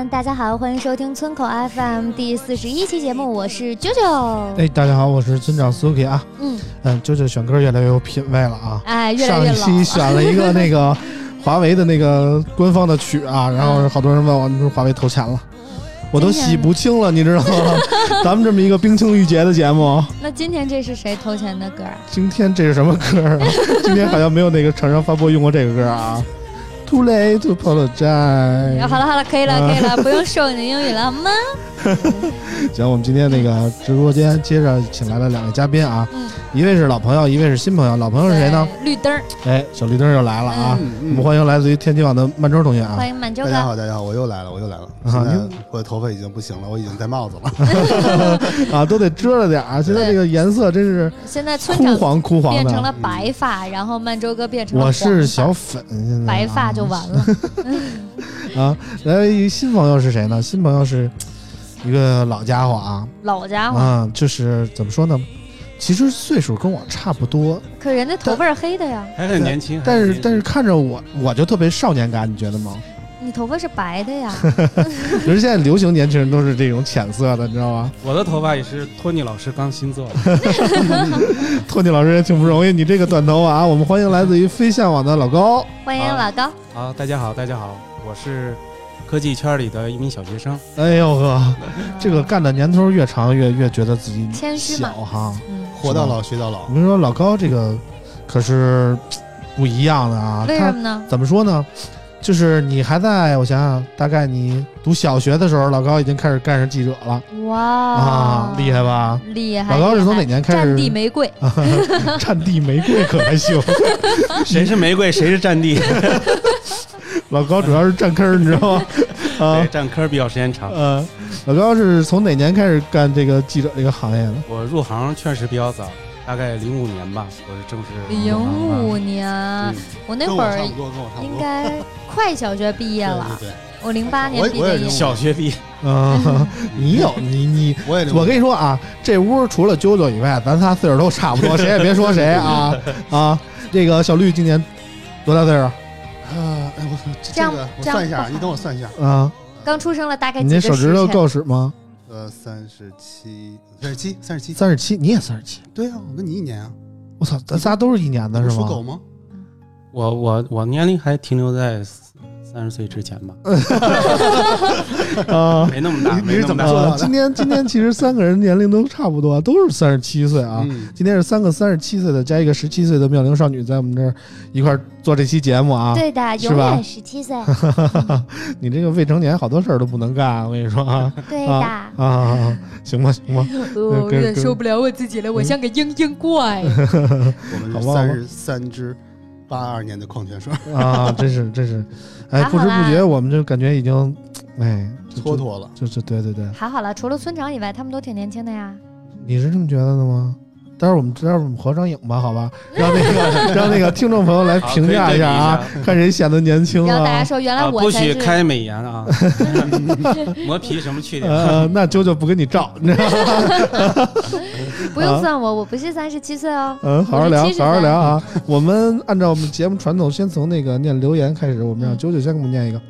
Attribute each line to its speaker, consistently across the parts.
Speaker 1: 们，大家好，欢迎收听村口 FM 第四十一期节目，我是九九。
Speaker 2: 哎，大家好，我是村长 Suki 啊。
Speaker 1: 嗯，
Speaker 2: 嗯，九九选歌越来越有品味了啊。
Speaker 1: 哎，越来越
Speaker 2: 上一期选了一个那个 华为的那个官方的曲啊，然后好多人问我，你说华为投钱了，我都洗不清了，你知道吗？咱们这么一个冰清玉洁的节目，
Speaker 1: 那今天这是谁投钱的歌啊？
Speaker 2: 今天这是什么歌啊？今天好像没有哪个厂商发布用过这个歌啊。Too late to apologize。
Speaker 1: 好了好了，可以了可以了，不用说你的英语了好吗？
Speaker 2: 行，我们今天那个直播间接着请来了两位嘉宾啊，
Speaker 1: 嗯，
Speaker 2: 一位是老朋友，一位是新朋友。老朋友是谁呢？
Speaker 1: 绿灯儿，
Speaker 2: 哎，小绿灯又来了啊！
Speaker 3: 嗯
Speaker 2: 我们欢迎来自于天津网的曼周同学啊。
Speaker 1: 欢迎满洲哥。
Speaker 3: 大家好，大家好，我又来了，我又来了。
Speaker 2: 啊
Speaker 3: 现在我的头发已经不行了，我已经戴帽子了。
Speaker 2: 啊，都得遮着点儿。现在这个颜色真是
Speaker 1: 现在村
Speaker 2: 枯黄枯黄的。
Speaker 1: 变成了白发，然后满洲哥变成了
Speaker 2: 我是小粉，现在
Speaker 1: 白发就完了。
Speaker 2: 啊。来，一新朋友是谁呢？新朋友是一个老家伙啊，
Speaker 1: 老家伙，
Speaker 2: 嗯，就是怎么说呢？其实岁数跟我差不多，
Speaker 1: 可人家头发是黑的呀，
Speaker 4: 还很年轻，
Speaker 2: 但是但是看着我，我就特别少年感，你觉得吗？
Speaker 1: 你头发是白的呀。
Speaker 2: 可是现在流行年轻人都是这种浅色的，你知道吗？
Speaker 4: 我的头发也是托尼老师刚新做的，
Speaker 2: 托尼老师也挺不容易，你这个短头发啊，我们欢迎来自于飞向网的老高。
Speaker 1: 欢迎老高，
Speaker 4: 好，大家好，大家好，我是科技圈里的一名小学生，
Speaker 2: 哎呦呵，这个干的年头越长，越越觉得自己
Speaker 1: 谦虚嘛
Speaker 2: 小哈。
Speaker 1: 嗯，
Speaker 3: 活到老学到老
Speaker 2: 我。跟你说，老高这个可是不一样的啊。
Speaker 1: 为什么呢？
Speaker 2: 怎么说呢？就是你还在我想想，大概你读小学的时候，老高已经开始干上记者了
Speaker 1: 哇
Speaker 2: 啊，厉害吧？
Speaker 1: 厉害！
Speaker 2: 老高是从哪年开始
Speaker 1: 战地玫瑰，
Speaker 2: 战地玫瑰可还行，
Speaker 4: 谁是玫瑰，谁是战地，
Speaker 2: 老高主要是占坑，你知道吗？啊
Speaker 4: 对，占坑比较时间长。
Speaker 2: 呃，老高是从哪年开始干这个记者这个行业的？
Speaker 4: 我入行确实比较早，大概零五年吧，我是正式入
Speaker 1: 零。五年，
Speaker 4: 嗯
Speaker 1: 我那会儿。应该快小学毕业了。
Speaker 3: 对对
Speaker 1: 我零八年
Speaker 3: 我我也是
Speaker 1: 毕的业，
Speaker 4: 小学毕业，
Speaker 2: 啊，你有你你，
Speaker 3: 我也
Speaker 2: 我跟你说啊，这屋除了啾啾以外，咱仨岁数都差不多，谁也别说谁啊啊！这个小绿今年多大岁数
Speaker 3: 啊，哎我操，这个我算一下，你等我算一下。
Speaker 2: 啊？
Speaker 1: 刚出生了大概
Speaker 2: 你那
Speaker 1: 几个时辰？
Speaker 2: 手指头够使吗？
Speaker 3: 呃，三十七，三十七，三十七。
Speaker 2: 三十七，你也三十七？
Speaker 3: 对啊，我跟你一年啊。
Speaker 2: 我操，咱仨都是一年的是吗？
Speaker 3: 属狗吗？
Speaker 4: 我我我年龄还停留在三十岁之前吧，
Speaker 2: 啊。
Speaker 4: 没那么大，
Speaker 3: 你你是怎么
Speaker 4: 没那么大。
Speaker 2: 啊，
Speaker 3: 做到的
Speaker 2: 今天今天其实三个人年龄都差不多，都是三十七岁啊。
Speaker 3: 嗯，
Speaker 2: 今天是三个三十七岁的加一个十七岁的妙龄少女在我们这儿一块儿做这期节目啊。
Speaker 1: 对的，
Speaker 2: 是吧
Speaker 1: 永远十七岁。
Speaker 2: 你这个未成年好多事儿都不能干，我跟你说啊
Speaker 1: 对的，
Speaker 2: 啊啊啊！行吧行吧，
Speaker 1: 我有点受不了我自己了，我像个嘤嘤怪。
Speaker 3: 我们三十三支八二年的矿泉水，
Speaker 2: 啊，真是真是，哎，不知不觉我们就感觉已经，哎，
Speaker 3: 蹉，跎了。
Speaker 2: 就是对对对，
Speaker 1: 还好了，除了村长以外，他们都挺年轻的呀。
Speaker 2: 你是这么觉得的吗？待会儿我们待会儿我们合张影吧，好吧？让那个让那个听众朋友来评价一下啊看谁显得年轻啊。
Speaker 1: 然后大家说，原来
Speaker 4: 啊，
Speaker 1: 我才是。
Speaker 4: 不许开美颜啊！磨皮什么去点？
Speaker 2: 呃，那啾啾不跟你照，你知道吗？
Speaker 1: 不用算我，我不是三十七岁哦。
Speaker 2: 嗯，好好聊，
Speaker 1: 我是73
Speaker 2: 好好聊啊！我们按照我们节目传统，先从那个念留言开始，我们让
Speaker 1: 嗯
Speaker 2: 啾啾先给我们念一个。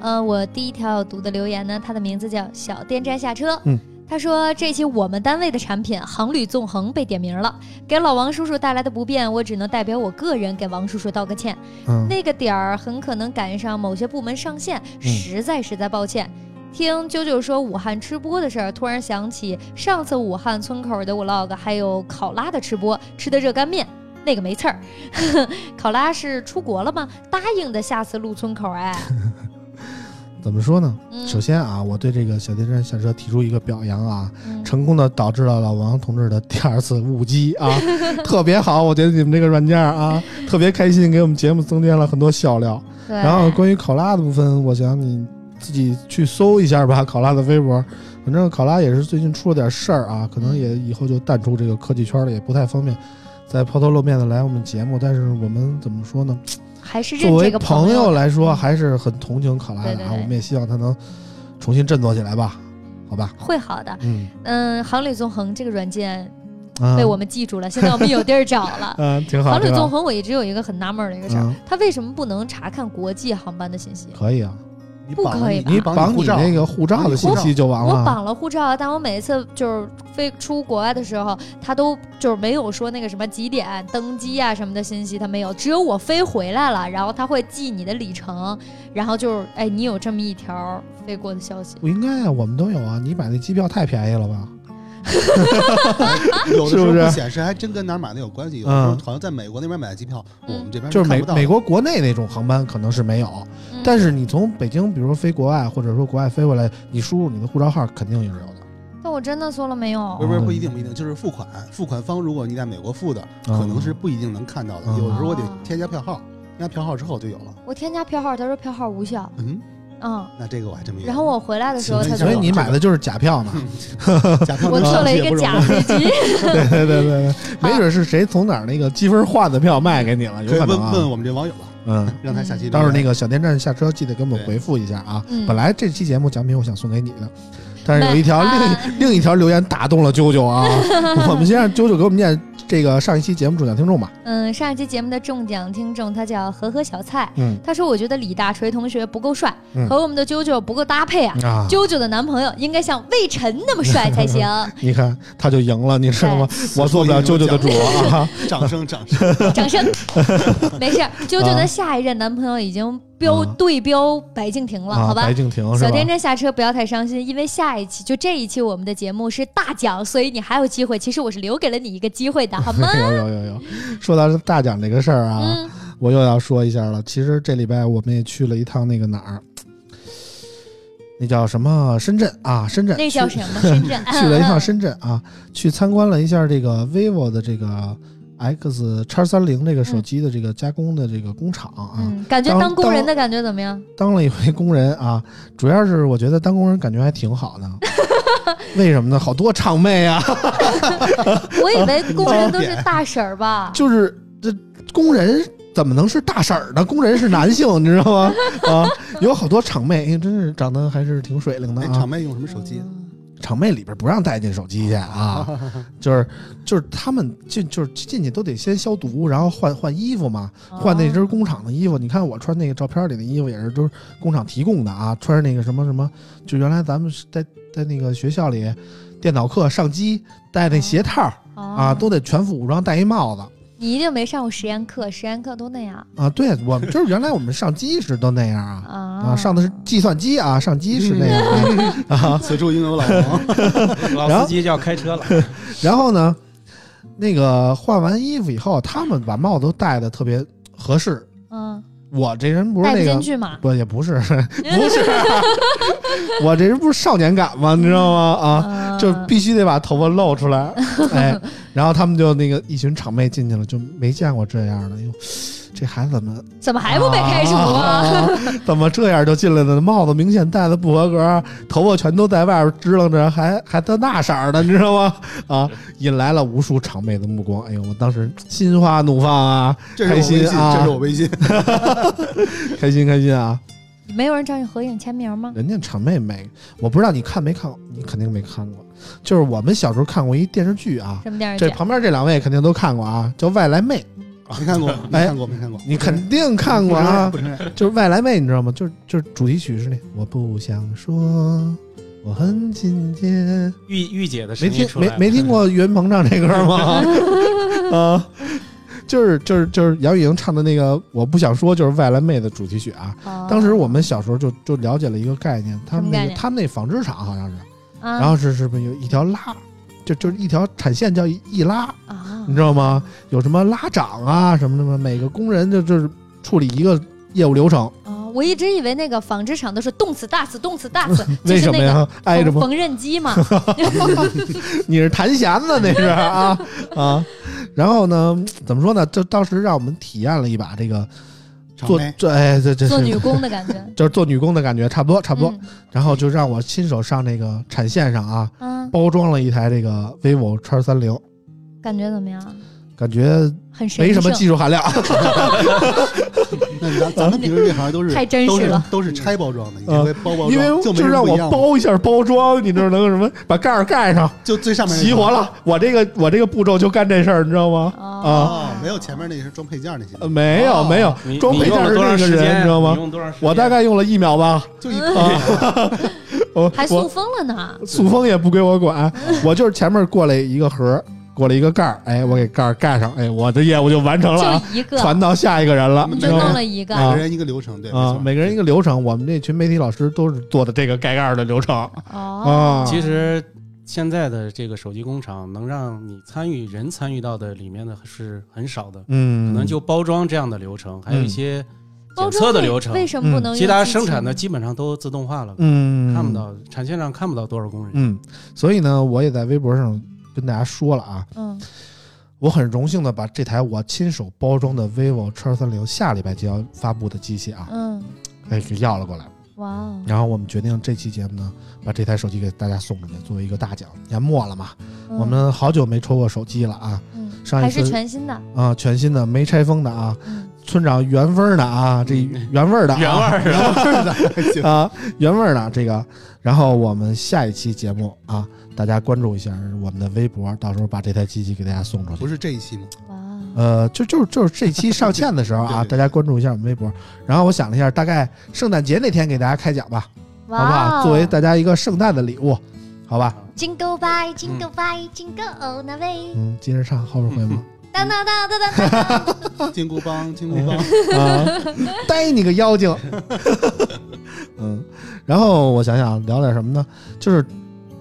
Speaker 1: 嗯，我第一条要读的留言呢，它的名字叫小电站下车。
Speaker 2: 嗯，
Speaker 1: 他说这期我们单位的产品航旅纵横被点名了，给老王叔叔带来的不便，我只能代表我个人给王叔叔道个歉。
Speaker 2: 嗯，
Speaker 1: 那个点儿很可能赶上某些部门上线，实在实在抱歉。听啾啾说武汉吃播的事儿，突然想起上次武汉村口的 vlog，还有考拉的吃播，吃的热干面。那个没刺儿。考拉是出国了吗？答应的下次录村口哎。
Speaker 2: 怎么说呢？
Speaker 1: 嗯
Speaker 2: 首先啊，我对这个小电站下车提出一个表扬啊，
Speaker 1: 嗯
Speaker 2: 成功的导致了老王同志的第二次误机啊，特别好，我觉得你们这个软件啊，特别开心，给我们节目增添了很多笑料。
Speaker 1: 对，
Speaker 2: 然后关于考拉的部分，我想你自己去搜一下吧，考拉的微博。反正考拉也是最近出了点事儿啊，可能也以后就淡出这个科技圈了，也不太方便再抛头露面的来我们节目。但是我们怎么说呢？
Speaker 1: 还是认
Speaker 2: 作为
Speaker 1: 这个
Speaker 2: 朋友来说，
Speaker 1: 嗯
Speaker 2: 还是很同情考拉的我们也希望他能重新振作起来吧，好吧？
Speaker 1: 会好的。
Speaker 2: 嗯，
Speaker 1: 嗯，航旅纵横这个软件
Speaker 2: 啊。
Speaker 1: 被我们记住了，现在我们有地儿找了
Speaker 2: 嗯，挺好。
Speaker 1: 航旅纵横，我一直有一个很纳闷的一个事儿
Speaker 2: 嗯，
Speaker 1: 它为什么不能查看国际航班的信息？
Speaker 2: 可以啊，
Speaker 3: 你绑了
Speaker 1: 不可以吧
Speaker 2: 你
Speaker 3: 绑
Speaker 2: 绑你那个护照的信息就完了。
Speaker 1: 我绑了护照，但我每一次就是飞出国外的时候，他都就是没有说那个什么几点登机啊什么的信息，他没有，只有我飞回来了，然后他会记你的里程，然后就是哎，你有这么一条飞过的消息。
Speaker 2: 不应该啊，我们都有啊。你买那机票太便宜了吧？
Speaker 3: 有的时候
Speaker 2: 是不是
Speaker 3: 不显示，还真跟哪儿买的有关系。有的时候
Speaker 2: 嗯
Speaker 3: 好像在美国那边买的机票，我们这边
Speaker 2: 就是美美国国内那种航班可能是没有，
Speaker 1: 嗯
Speaker 2: 但是你从北京，比如说飞国外，或者说国外飞回来，你输入你的护照号肯定也是有的。
Speaker 1: 但我真的说了没有
Speaker 3: 不是不是不一定不一定，就是付款付款方，如果你在美国付的，
Speaker 2: 嗯
Speaker 3: 可能是不一定能看到的。
Speaker 2: 嗯
Speaker 3: 有时候我得
Speaker 1: 哦
Speaker 3: 添加票号，添加票号之后就有了。
Speaker 1: 我添加票号，他说票号无效，
Speaker 3: 嗯，
Speaker 1: 嗯，
Speaker 3: 那这个我还真没有。
Speaker 1: 然后我回来的时候，他就
Speaker 2: 所以你买的就是假票呢？
Speaker 3: 假票
Speaker 1: 我坐了一个假飞机，
Speaker 2: 对对对对对，没准是谁从哪儿那个积分换的票卖给你了，有
Speaker 3: 可
Speaker 2: 能啊。
Speaker 3: 问问我们这网友吧，
Speaker 2: 嗯，
Speaker 3: 让他下期
Speaker 2: 到时候那
Speaker 3: 个
Speaker 2: 个小电站下车记得给我们回复一下啊。
Speaker 1: 嗯。
Speaker 2: 本来这期节目奖品我想送给你的，但是有一条 另另一条留言打动了啾啾啊。我们先让啾啾给我们念这个上一期节目中奖听众吧。
Speaker 1: 嗯，上一期节目的中奖听众他叫和和小菜，
Speaker 2: 嗯
Speaker 1: 他说我觉得李大锤同学不够帅，
Speaker 2: 嗯
Speaker 1: 和我们的啾啾不够搭配啊。
Speaker 2: 啊，
Speaker 1: 啾啾的男朋友应该像魏晨那么帅才行。
Speaker 2: 你看他就赢了，你知道吗？我做不了啾啾的主啊。
Speaker 3: 掌声掌声。
Speaker 1: 掌声，没事儿。啾啾的下一任男朋友已经标
Speaker 2: 啊
Speaker 1: 对标白敬亭了，
Speaker 2: 啊，
Speaker 1: 好吧
Speaker 2: 白？敬亭是吧？
Speaker 1: 小天真下车不要太伤心，因为下一期就这一期我们的节目是大奖，所以你还有机会。其实我是留给了你一个机会的，好吗？
Speaker 2: 有有有有，说到大奖这个事儿啊，
Speaker 1: 嗯，
Speaker 2: 我又要说一下了。其实这礼拜我们也去了一趟那个哪儿，那叫什么深圳啊？深圳去
Speaker 1: 那叫什么？深圳
Speaker 2: 去了一趟深圳啊，去参观了一下这个 vivo 的这个 X 叉三零这个手机的这个加工的这个工厂啊，
Speaker 1: 嗯，感觉
Speaker 2: 当
Speaker 1: 当工人的感觉怎么样？
Speaker 2: 当了一回工人啊，主要是我觉得当工人感觉还挺好的。为什么呢？好多场妹啊，
Speaker 1: 我以为工人都是大婶儿吧？
Speaker 2: 就是这工人怎么能是大婶儿呢？工人是男性，你知道吗？啊，有好多厂妹，哎，真是长得还是挺水灵的
Speaker 3: 哎，
Speaker 2: 啊
Speaker 3: 场。妹用什么手机？
Speaker 2: 厂妹里边不让带进手机去啊，就是就是他们进就是进去都得先消毒，然后换换衣服嘛，换那身工厂的衣服。你看我穿那个照片里的衣服也是都是工厂提供的啊，穿着那个什么什么，就原来咱们是在在那个学校里电脑课上机戴那鞋套
Speaker 1: 哦
Speaker 2: 啊，都得全副武装，戴一帽子。
Speaker 1: 你一定没上过实验课，实验课都那样
Speaker 2: 啊，对我们就是原来我们上机时都那样啊
Speaker 1: 啊
Speaker 2: 啊，上的是计算机啊，上机是那样啊 啊。
Speaker 3: 此处应有老王。
Speaker 4: 老司机就要开车了。
Speaker 2: 然后呢，那个换完衣服以后，他们把帽子都戴的特别合适。
Speaker 1: 嗯，
Speaker 2: 我这人不是那个。不也不是，不是，我这人不是少年感吗？你知道吗？啊，
Speaker 1: 啊
Speaker 2: 就必须得把头发露出来，哎，然后他们就那个一群场妹进去了，就没见过这样的，哟，这孩子怎么
Speaker 1: 怎么还不被开除啊？
Speaker 2: 啊怎么这样就进来了？帽子明显戴的不合格，头发全都在外边支棱着，还还带那色儿的，你知道吗？啊，引来了无数场妹的目光。哎呦，我当时心花怒放啊，开心啊
Speaker 3: 这是我微信。
Speaker 2: 开心开心啊！
Speaker 1: 没有人找你合影签名吗？
Speaker 2: 人家场妹没，我不知道你看没看过，你肯定没看过。就是我们小时候看过一电视剧啊，
Speaker 1: 什么电视剧？
Speaker 2: 这旁边这两位肯定都看过啊，叫《外来妹
Speaker 3: 没看过，没看过，没看过。》，
Speaker 2: 你肯定看过啊
Speaker 3: 不。承认。
Speaker 2: 就是《外来妹》，你知道吗？就是就是主题曲是那我不想说，我很亲切。
Speaker 4: 御御姐的声
Speaker 2: 没听
Speaker 4: 音出来了
Speaker 2: 没没听过岳云鹏唱这歌吗？啊，就是就是就是杨钰莹唱的那个我不想说，就是《外来妹》的主题曲啊。
Speaker 1: 哦
Speaker 2: 当时我们小时候就就了解了一个概念，他们
Speaker 1: 什么概
Speaker 2: 那个他们那纺织厂好像是，
Speaker 1: 啊，
Speaker 2: 然后是是不是有一条拉就就是一条产线叫一拉，
Speaker 1: 啊
Speaker 2: 你知道吗？有什么拉长啊什么什么？每个工人就就是处理一个业务流程，
Speaker 1: 啊！我一直以为那个纺织厂都是动次大次动次大次，
Speaker 2: 为什么呀？挨着？
Speaker 1: 缝缝纫机嘛。
Speaker 2: 你是弹弦子那是啊啊。然后呢，怎么说呢？就当时让我们体验了一把这个做
Speaker 3: 长妹
Speaker 2: 这哎这这是
Speaker 1: 做女工的感觉，
Speaker 2: 就是做女工的感觉，差不多差不多。
Speaker 1: 嗯
Speaker 2: 然后就让我亲手上那个产线上啊，
Speaker 1: 啊，
Speaker 2: 包装了一台这个 vivo X 三零，
Speaker 1: 感觉怎么样？
Speaker 2: 感觉
Speaker 1: 很
Speaker 2: 没什么技术含量。
Speaker 3: 那咱咱们平时这行都是
Speaker 1: 太真
Speaker 3: 都是
Speaker 1: 实了
Speaker 3: 都是拆包装的，你
Speaker 2: 啊
Speaker 3: 这回包包
Speaker 2: 因为
Speaker 3: 装就没
Speaker 2: 就让我包一下包装，你知道能有什么？把盖儿盖上，
Speaker 3: 就最上面那
Speaker 2: 齐活了。我这个我这个步骤就干这事儿，你知道吗？
Speaker 1: 哦
Speaker 3: 哦，没有前面那个是装配件那些
Speaker 2: 呃，，没有
Speaker 3: 哦
Speaker 2: 没有，
Speaker 4: 你
Speaker 2: 装配件是那个人？你知道吗
Speaker 4: 你用多长时间？
Speaker 2: 我大概用了一秒吧。
Speaker 3: 就一
Speaker 2: 啊，我
Speaker 1: 还塑
Speaker 2: 我
Speaker 1: 封了呢。
Speaker 2: 塑封也不归我管，我就是前面过来一个盒，过了一个盖儿，哎，我给盖儿盖上，哎，我的业务就完成了啊，
Speaker 1: 就一个，
Speaker 2: 传到下一个人了，
Speaker 1: 就弄了一个，
Speaker 2: 啊。
Speaker 3: 每个人一个流程，对，
Speaker 2: 啊，每个人一个流程，我们这群媒体老师都是做的这个盖盖儿的流程。
Speaker 1: 哦。
Speaker 2: 啊。
Speaker 4: 其实现在的这个手机工厂能让你参与人参与到的里面的是很少的，
Speaker 2: 嗯，
Speaker 4: 可能就包装这样的流程，还有一些检测的流程，
Speaker 1: 为什么不能用
Speaker 4: 其他生产的基本上都自动化了，
Speaker 2: 嗯。
Speaker 4: 看不到产线上看不到多少工人。
Speaker 2: 嗯，所以呢，我也在微博上跟大家说了啊，
Speaker 1: 嗯。
Speaker 2: 我很荣幸的把这台我亲手包装的 vivo X 三零下礼拜就要发布的机器啊，
Speaker 1: 嗯，
Speaker 2: 哎，给要了过来。
Speaker 1: 哇哦，
Speaker 2: 然后我们决定这期节目呢，把这台手机给大家送出去，作为一个大奖。年末了嘛，
Speaker 1: 嗯。
Speaker 2: 我们好久没抽过手机了啊
Speaker 1: 嗯
Speaker 2: 上一
Speaker 1: 还是
Speaker 2: 次
Speaker 1: 全新的，
Speaker 2: 啊，全新的没拆封的啊，
Speaker 1: 嗯
Speaker 2: 村长原味儿的啊，这原味儿的、啊，
Speaker 4: 原味儿
Speaker 3: 行
Speaker 2: 啊，原味儿的这个。然后我们下一期节目啊，大家关注一下我们的微博，到时候把这台机器给大家送出去
Speaker 3: 不。是这一期吗？
Speaker 2: 呃，就就就是这期 上线的时候啊，
Speaker 3: 对对对
Speaker 2: 大家关注一下我们微博。然后我想了一下，大概圣诞节那天给大家开奖吧，好不好？
Speaker 1: 哦
Speaker 2: 作为大家一个圣诞的礼物，好吧
Speaker 1: ？Jingle bye, jingle bye, jingle all the way，
Speaker 2: 嗯，接着唱，后边会吗？
Speaker 1: 当当当当当当，
Speaker 3: 金箍棒，金箍棒，
Speaker 2: 啊，逮你个妖精！嗯，然后我想想聊点什么呢？就是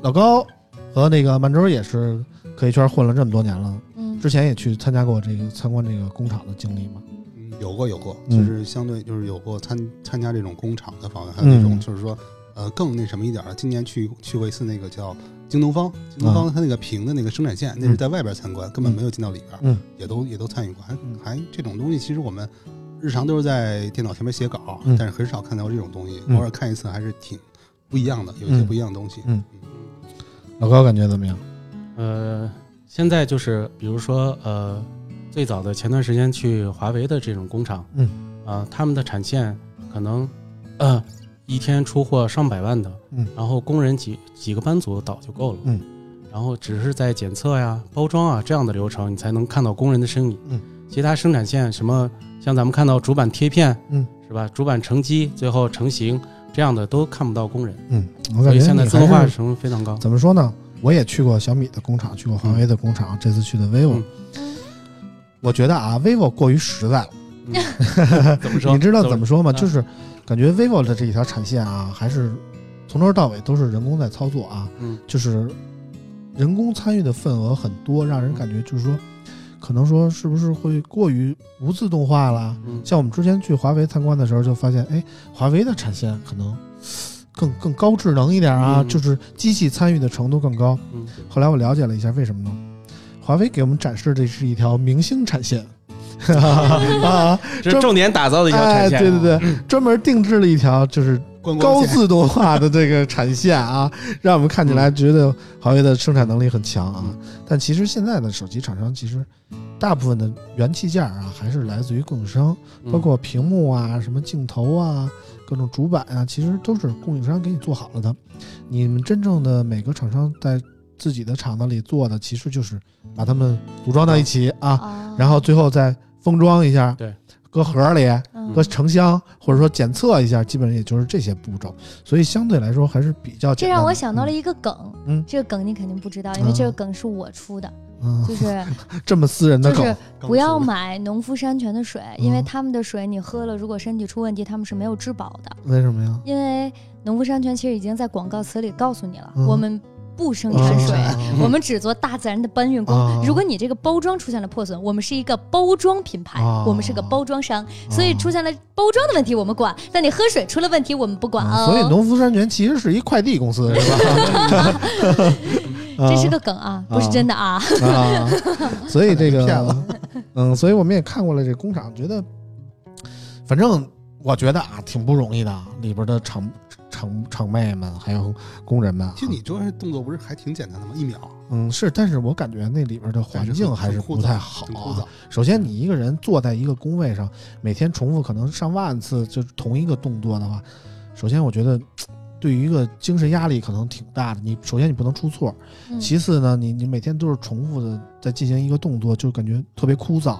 Speaker 2: 老高和那个曼周也是科技圈混了这么多年了，
Speaker 1: 嗯
Speaker 2: 之前也去参加过这个参观这个工厂的经历嘛。
Speaker 3: 嗯有过有过，
Speaker 2: 嗯
Speaker 3: 就是相对就是有过参参加这种工厂的访问，还有那种
Speaker 2: 嗯
Speaker 3: 就是说，呃，更那什么一点儿的。今年去去过一次那个叫京东方，京东方它那个屏的那个生产线，那是在外边参观，根本没有进到里边，
Speaker 2: 嗯，
Speaker 3: 也都也都参与过，还还这种东西，其实我们日常都是在电脑前面写稿，
Speaker 2: 嗯。
Speaker 3: 但是很少看到这种东西，
Speaker 2: 嗯。
Speaker 3: 偶尔看一次还是挺不一样的，有一些
Speaker 2: 嗯。
Speaker 3: 不一样的东西。
Speaker 2: 嗯。老高感觉怎么样？
Speaker 4: 呃，现在就是比如说呃，最早的前段时间去华为的这种工厂，
Speaker 2: 嗯，
Speaker 4: 啊、他们的产线可能呃一天出货上百万的，
Speaker 2: 嗯，
Speaker 4: 然后工人几几个班组倒就够了，
Speaker 2: 嗯，
Speaker 4: 然后只是在检测呀、包装啊这样的流程，你才能看到工人的身影，
Speaker 2: 嗯，
Speaker 4: 其他生产线什么像咱们看到主板贴片，
Speaker 2: 嗯，
Speaker 4: 是吧？主板成机最后成型这样的都看不到工人，
Speaker 2: 嗯，我
Speaker 4: 所
Speaker 2: 感觉你
Speaker 4: 以现在自动化
Speaker 2: 还是
Speaker 4: 成分非常高。
Speaker 2: 怎么说呢？我也去过小米的工厂，去过华为的工厂，这次去的 vivo，、
Speaker 4: 嗯
Speaker 1: 嗯
Speaker 2: 我觉得啊，vivo 过于实在了。
Speaker 4: 怎么说？
Speaker 2: 你知道怎么说吗？
Speaker 4: 嗯
Speaker 2: 就是感觉 vivo 的这一条产线啊，还是从头到尾都是人工在操作啊，
Speaker 4: 嗯
Speaker 2: 就是人工参与的份额很多，让人感觉就是说，可能说是不是会过于无自动化了？
Speaker 4: 嗯
Speaker 2: 像我们之前去华为参观的时候，就发现，哎，华为的产线可能更更高智能一点啊，
Speaker 4: 嗯
Speaker 2: 就是机器参与的程度更高。
Speaker 4: 嗯
Speaker 2: 后来我了解了一下，为什么呢？华为给我们展示的是一条明星产线 啊，
Speaker 4: 这是重点打造的一条
Speaker 2: 哎，
Speaker 4: 产线。
Speaker 2: 对对对，专门定制了一条就是高自动化的这个产线啊，让我们看起来觉得华为的生产能力很强啊。但其实现在的手机厂商其实大部分的元器件啊，还是来自于供应商，
Speaker 4: 嗯
Speaker 2: 包括屏幕啊、什么镜头啊、各种主板啊，其实都是供应商给你做好了的。你们真正的每个厂商在自己的厂子里做的，其实就是把它们组装到一起啊，
Speaker 1: 哦。
Speaker 2: 然后最后再封装一下，
Speaker 4: 对，
Speaker 2: 搁盒里。
Speaker 1: 嗯。
Speaker 2: 搁成箱，或者说检测一下，基本上也就是这些步骤，所以相对来说还是比较
Speaker 1: 这
Speaker 2: 简单这。
Speaker 1: 让我想到了一个梗，
Speaker 2: 嗯。
Speaker 1: 这个梗你肯定不知道，因为这个梗是我出的，
Speaker 2: 嗯，
Speaker 1: 就是
Speaker 2: 嗯 这么私人的梗。
Speaker 1: 就是，不要买农夫山泉的水，因为
Speaker 2: 嗯。
Speaker 1: 他们的水你喝了，如果身体出问题，他们是没有质保的。
Speaker 2: 为什么呀？
Speaker 1: 因为农夫山泉其实已经在广告词里告诉你了，
Speaker 2: 嗯。
Speaker 1: 我们不生产水，
Speaker 2: 啊。
Speaker 1: 我们只做大自然的搬运工。
Speaker 2: 啊。
Speaker 1: 如果你这个包装出现了破损，我们是一个包装品牌，
Speaker 2: 啊。
Speaker 1: 我们是个包装商，所以出现了包装的问题我们管，但你喝水出了问题我们不管哦。
Speaker 2: 啊所以农夫山泉其实是一快递公司，是吧？
Speaker 1: 这是个梗啊，不是真的啊。
Speaker 2: 啊，所以这
Speaker 3: 骗
Speaker 2: 个，嗯，所以我们也看过了这工厂，觉得反正我觉得啊，挺不容易的，里边的厂厂厂妹们还有工人们啊，
Speaker 3: 其实你做这动作不是还挺简单的吗？一秒，
Speaker 2: 嗯是，但是我感觉那里边的环境还是不太好啊。。首先，你一个人坐在一个工位上，每天重复可能上万次，就是同一个动作的话，首先我觉得。对于一个精神压力可能挺大的，你首先你不能出错，
Speaker 1: 嗯
Speaker 2: 其次呢，你你每天都是重复的在进行一个动作，就感觉特别枯燥。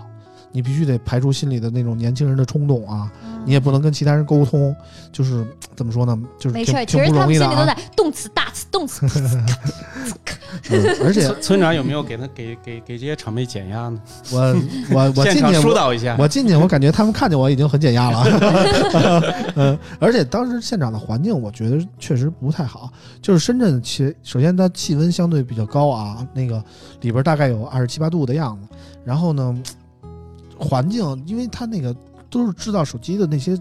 Speaker 2: 你必须得排除心里的那种年轻人的冲动啊，
Speaker 1: 嗯
Speaker 2: 你也不能跟其他人沟通，就是怎么说呢，就是挺
Speaker 1: 没事，其
Speaker 2: 挺不
Speaker 1: 实他
Speaker 2: 容易的啊。
Speaker 1: 们心里都在动词、大词、动词。
Speaker 2: 嗯 而且
Speaker 4: 村村长有没有给他给给给这些场妹减压呢？
Speaker 2: 我我我进去我
Speaker 4: 疏导一下。
Speaker 2: 我进去，我感觉他们看见我已经很减压了。嗯，而且当时现场的环境，我觉得确实不太好。就是深圳其，首先它气温相对比较高啊，那个里边大概有二十七八度的样子。然后呢，环境，因为它那个都是制造手机的那些。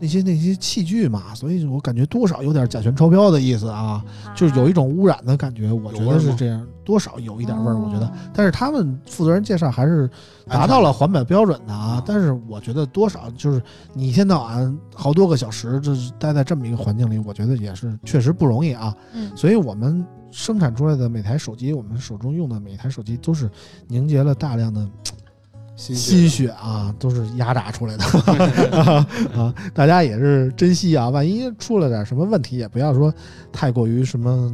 Speaker 2: 那些那些器具嘛，所以我感觉多少有点甲醛超标的意思啊，就是有一种污染的感觉，我觉得是这样，多少有一点味儿，我觉得
Speaker 1: 哦。
Speaker 2: 但是他们负责人介绍还是达到了环保标准的啊
Speaker 3: 啊，
Speaker 2: 但是我觉得多少就是你一天到晚好多个小时，就是待在这么一个环境里，我觉得也是确实不容易啊。
Speaker 1: 嗯
Speaker 2: 所以我们生产出来的每台手机，我们手中用的每台手机都是凝结了大量的
Speaker 3: 心
Speaker 2: 心血啊，都是压榨出来的 啊，大家也是珍惜啊，万一出了点什么问题，也不要说太过于什么。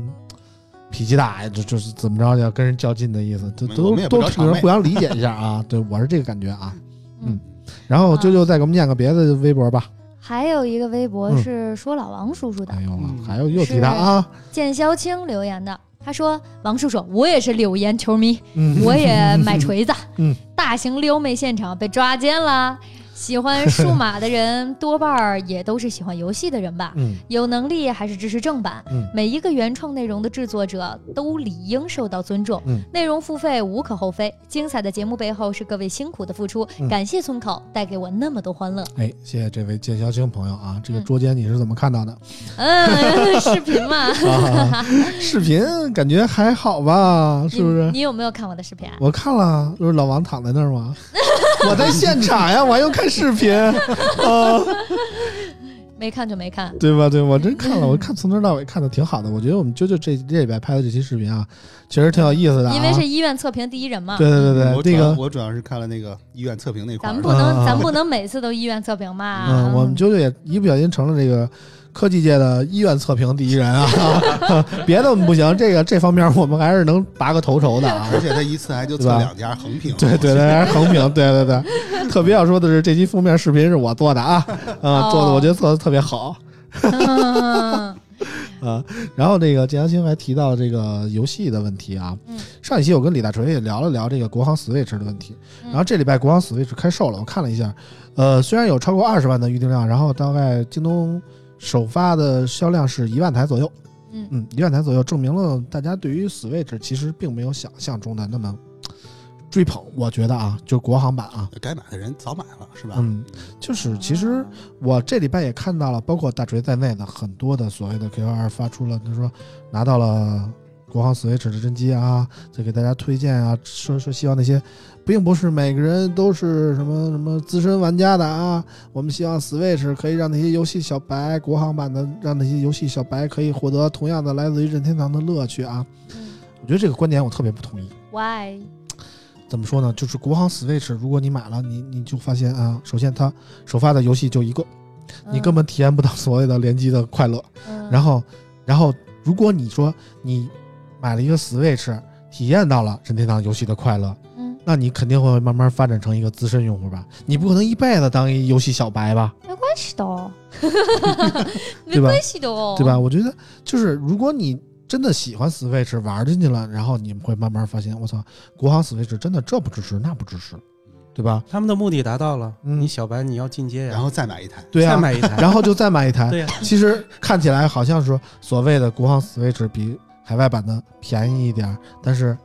Speaker 2: 脾气大呀，就就是怎么着要跟人较劲的意思，都都都互相理解一下啊。对我是这个感觉啊。
Speaker 1: 嗯，
Speaker 2: 然后啾啾再给我们念个别的微博吧。
Speaker 1: 还有一个微博
Speaker 2: 嗯
Speaker 1: 是说老王叔叔的
Speaker 2: 哎，呦
Speaker 3: 嗯，
Speaker 2: 还有又提他啊，
Speaker 1: 剑霄清留言的。他说：“王叔叔，我也是柳岩球迷，
Speaker 2: 嗯，
Speaker 1: 我也买 锤子。
Speaker 2: 嗯，
Speaker 1: 大型撩妹现场被抓奸了。喜欢数码的人多半儿也都是喜欢游戏的人吧？
Speaker 2: 嗯
Speaker 1: 有能力还是支持正版。
Speaker 2: 嗯
Speaker 1: 每一个原创内容的制作者都理应受到尊重。
Speaker 2: 嗯
Speaker 1: 内容付费无可厚非，精彩的节目背后是各位辛苦的付出。
Speaker 2: 嗯
Speaker 1: 感谢村口带给我那么多欢乐。
Speaker 2: 哎，谢谢这位剑霄清朋友啊，这个
Speaker 1: 嗯
Speaker 2: 捉奸你是怎么看到的？
Speaker 1: 嗯，视频嘛，
Speaker 2: 啊，视频感觉还好吧，是不是
Speaker 1: 你？你有没有看我的视频啊？
Speaker 2: 我看了，就是老王躺在那儿吗？我在现场呀，我还用看视频啊，
Speaker 1: 没看就没看。
Speaker 2: 对吧？对，我真看了，我看从头到尾看的挺好的。我觉得我们啾啾这这礼拜拍的这期视频啊，其实挺有意思的、啊。
Speaker 1: 因为是医院测评第一人嘛。
Speaker 2: 对对对
Speaker 3: 我
Speaker 2: 对，那个
Speaker 3: 主要我主要是看了那个医院测评那块
Speaker 1: 咱们不能，
Speaker 2: 啊
Speaker 1: 咱不能每次都医院测评嘛。
Speaker 2: 嗯，我们啾啾也一不小心成了这个科技界的医院测评第一人啊，别的我们不行，这个这方面我们还是能拔个头筹的啊。
Speaker 3: 而且他一次还就
Speaker 2: 对吧
Speaker 3: 测两家横屏，
Speaker 2: 对对对，还是横屏，对对对。特别要说的是，这期封面视频是我做的啊，啊，做的我觉得做的特别好。
Speaker 1: 嗯
Speaker 2: 啊，然后这个建阳青还提到这个游戏的问题啊。
Speaker 1: 嗯
Speaker 2: 上一期我跟李大锤也聊了聊这个国行 Switch 的问题，
Speaker 1: 嗯
Speaker 2: 然后这礼拜国行 Switch 开售了，我看了一下，呃，虽然有超过二十万的预订量，然后大概京东首发的销量是一万台左右，
Speaker 1: 嗯
Speaker 2: 嗯，一万台左右，证明了大家对于 Switch 其实并没有想象中的那么追捧。我觉得啊，就国行版啊，
Speaker 3: 该买的人早买了是吧？
Speaker 2: 嗯，就是其实我这礼拜也看到了，包括大锤在内的很多的所谓的 KOL 发出了，他说拿到了国行 Switch 的真机啊，再给大家推荐啊，说说希望那些并不是每个人都是什么什么资深玩家的啊，我们希望 Switch 可以让那些游戏小白国行版的，让那些游戏小白可以获得同样的来自于任天堂的乐趣啊。
Speaker 1: 嗯
Speaker 2: 我觉得这个观点我特别不同意。
Speaker 1: ，Why？
Speaker 2: 怎么说呢？就是国行 Switch，如果你买了，你你就发现啊，首先它首发的游戏就一个，你根本体验不到所谓的联机的快乐。
Speaker 1: 嗯，
Speaker 2: 然后，然后如果你说你买了一个 Switch，体验到了任天堂游戏的快乐，
Speaker 1: 嗯，
Speaker 2: 那你肯定会慢慢发展成一个资深用户吧？你不可能一辈子当一游戏小白吧？
Speaker 1: 没关系的哦，没
Speaker 2: 对吧
Speaker 1: 关系的哦，
Speaker 2: 对吧？？我觉得就是如果你真的喜欢 Switch 玩进去了，然后你们会慢慢发现，我操，国行 Switch 真的这不支持那不支持，对吧？
Speaker 4: 他们的目的达到了，
Speaker 2: 嗯
Speaker 4: 你小白你要进阶呀，
Speaker 3: 然后再买一台，
Speaker 2: 对啊，
Speaker 4: 再买一台，
Speaker 2: 然后就再买一台。
Speaker 4: 对呀，
Speaker 2: 其实看起来好像说所谓的国行 Switch 比海外版的便宜一点儿，但是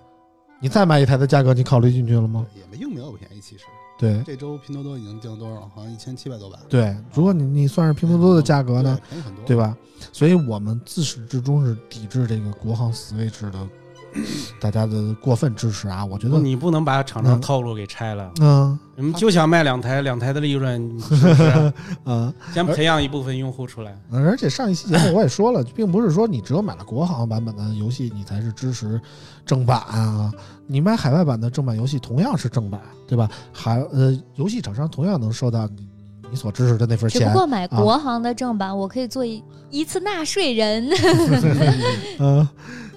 Speaker 2: 你再买一台的价格，你考虑进去了吗？
Speaker 3: 也没并没有便宜，其实
Speaker 2: 对
Speaker 3: 这周拼多多已经降多少了？好像一千七百多吧。
Speaker 2: 对，如果你你算是拼多多的价格呢，
Speaker 3: 对？
Speaker 2: 吧？所以我们自始至终是抵制这个国行 Switch 的 大家的过分支持啊！我觉得，
Speaker 4: 你不能把厂商
Speaker 2: 嗯
Speaker 4: 套路给拆了。
Speaker 2: 嗯
Speaker 4: 你们就想卖两台，两台的利润，是不是？
Speaker 2: 嗯，
Speaker 4: 先培养一部分用户出来。
Speaker 2: 而且上一期节目我也说了，并不是说你只有买了国行版本的游戏，你才是支持正版啊。你买海外版的正版游戏同样是正版，对吧？海呃，游戏厂商同样能收到你你所支持的那份钱。
Speaker 1: 只不过买国行的正版，我可以做一一次纳税人。
Speaker 2: 嗯，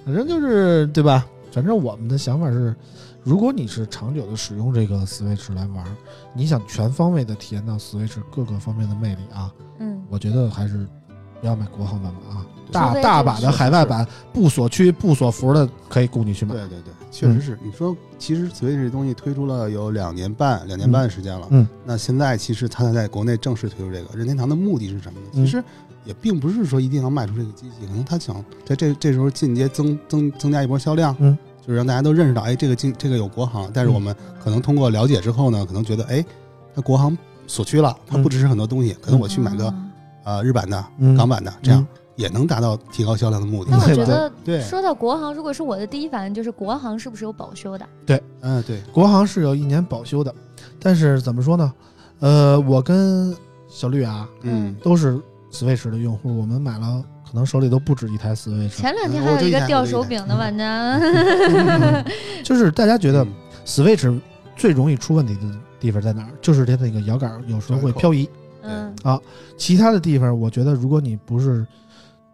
Speaker 2: 反正就是对吧？反正我们的想法是，如果你是长久的使用这个 Switch 来玩，你想全方位的体验到 Switch 各个方面的魅力啊，
Speaker 1: 嗯，
Speaker 2: 我觉得还是不要买国行版本啊。大大把的海外版不锁区、不锁服的可以供你去买。
Speaker 3: 对对对，确实是。你说，其实 Switch 这东西推出了有两年半，两年半的时间了。
Speaker 2: 嗯，
Speaker 3: 那现在其实它在国内正式推出这个任天堂的目的是什么呢？
Speaker 2: 嗯
Speaker 3: 其实也并不是说一定要卖出这个机器，可能他想在这这时候进阶增增增加一波销量。
Speaker 2: 嗯，
Speaker 3: 就是让大家都认识到，哎，这个进这个有国行，但是
Speaker 2: 嗯
Speaker 3: 我们可能通过了解之后呢，可能觉得，哎，它国行锁区了，它不支持很多东西，可能我去买个
Speaker 1: 啊
Speaker 3: 呃日版的、
Speaker 2: 嗯
Speaker 3: 港版的，这样也能达到提高销量的目的。
Speaker 1: 那我觉得
Speaker 3: 对，
Speaker 1: 说到国行，如果是我的第一反应就是国行是不是有保修的？
Speaker 3: 对嗯，对，
Speaker 2: 国行是有一年保修的，但是怎么说呢？呃，我跟小绿啊
Speaker 3: 嗯，
Speaker 2: 都是 Switch 的用户，我们买了，可能手里都不止一台 Switch。
Speaker 1: 前两天还有一个掉手柄的玩家，
Speaker 2: 就是大家觉得
Speaker 3: 嗯
Speaker 2: Switch 最容易出问题的地方在哪儿？就是它那个摇杆有时候会漂移，
Speaker 1: 嗯啊，
Speaker 2: 其他的地方我觉得如果你不是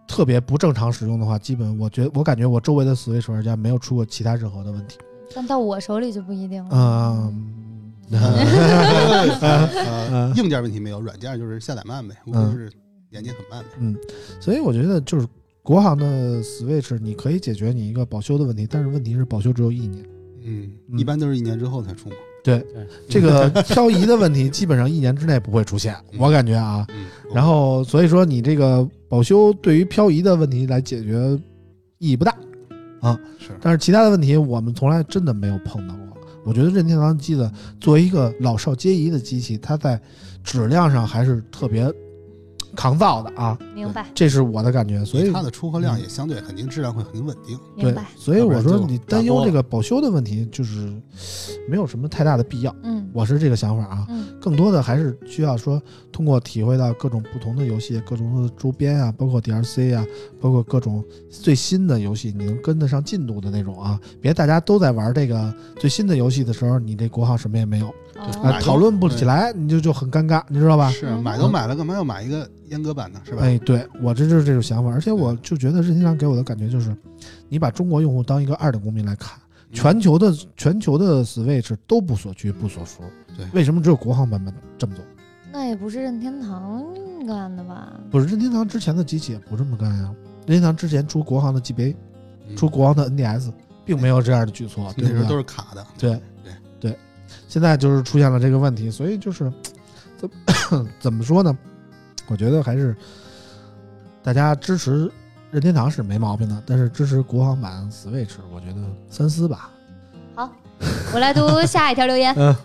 Speaker 2: 特别不正常使用的话，基本我觉我感觉我周围的 Switch 玩家没有出过其他任何的问题。
Speaker 1: 但到我手里就不一定了。
Speaker 2: 嗯，
Speaker 3: 呃 硬件问题没有，软件就是下载慢呗，无非是连接很慢呗。
Speaker 2: 嗯，所以我觉得就是国行的 Switch，你可以解决你一个保修的问题，但是问题是保修只有一年。
Speaker 3: 嗯，
Speaker 2: 嗯
Speaker 3: 一般都是一年之后才出嘛。
Speaker 2: 这个 漂移的问题基本上一年之内不会出现，我感觉啊。
Speaker 3: 嗯，
Speaker 2: 然后所以说你这个保修对于漂移的问题来解决意义不大啊，
Speaker 3: 是
Speaker 2: 但是其他的问题我们从来真的没有碰到过。我觉得任天堂机子作为一个老少皆宜的机器，它在质量上还是特别抗造的啊，
Speaker 1: 明白，
Speaker 2: 这是我的感觉。所以
Speaker 3: 它的出货量也相对肯定质量会很稳定。
Speaker 2: 对
Speaker 1: 明白。，
Speaker 2: 所以我说你担忧这个保修的问题，就是没有什么太大的必要。
Speaker 1: 嗯
Speaker 2: 我是这个想法啊，
Speaker 1: 嗯
Speaker 2: 更多的还是需要说通过体会到各种不同的游戏、各种的周边啊，包括 DLC 啊，包括各种最新的游戏，你能跟得上进度的那种啊。别大家都在玩这个最新的游戏的时候，你这国行什么也没有
Speaker 1: 哦
Speaker 2: 讨论不起来，你就就很尴尬，你知道吧？
Speaker 3: 是
Speaker 1: 嗯
Speaker 3: 买都买了，干嘛要买一个阉割版呢？是吧？
Speaker 2: 哎，对我这就是这种想法，而且我就觉得任天堂给我的感觉就是，你把中国用户当一个二等公民来看，
Speaker 3: 嗯
Speaker 2: 全球的全球的 Switch 都不锁区不锁服，
Speaker 3: 对
Speaker 2: 为什么只有国行版本这么做？
Speaker 1: 那也不是任天堂干的吧？
Speaker 2: 不是任天堂之前的机器也不这么干呀，任天堂之前出国行的 GBA，
Speaker 3: 嗯
Speaker 2: 出国行的 NDS，并没有这样的举措，对不对？
Speaker 3: 那时候都是卡的。
Speaker 2: 对
Speaker 3: 对
Speaker 2: 对，现在就是出现了这个问题，所以就是怎么 怎么说呢？我觉得还是大家支持任天堂是没毛病的，但是支持国行版 Switch，我觉得三思吧。
Speaker 1: 好我来读下一条留言。
Speaker 2: 嗯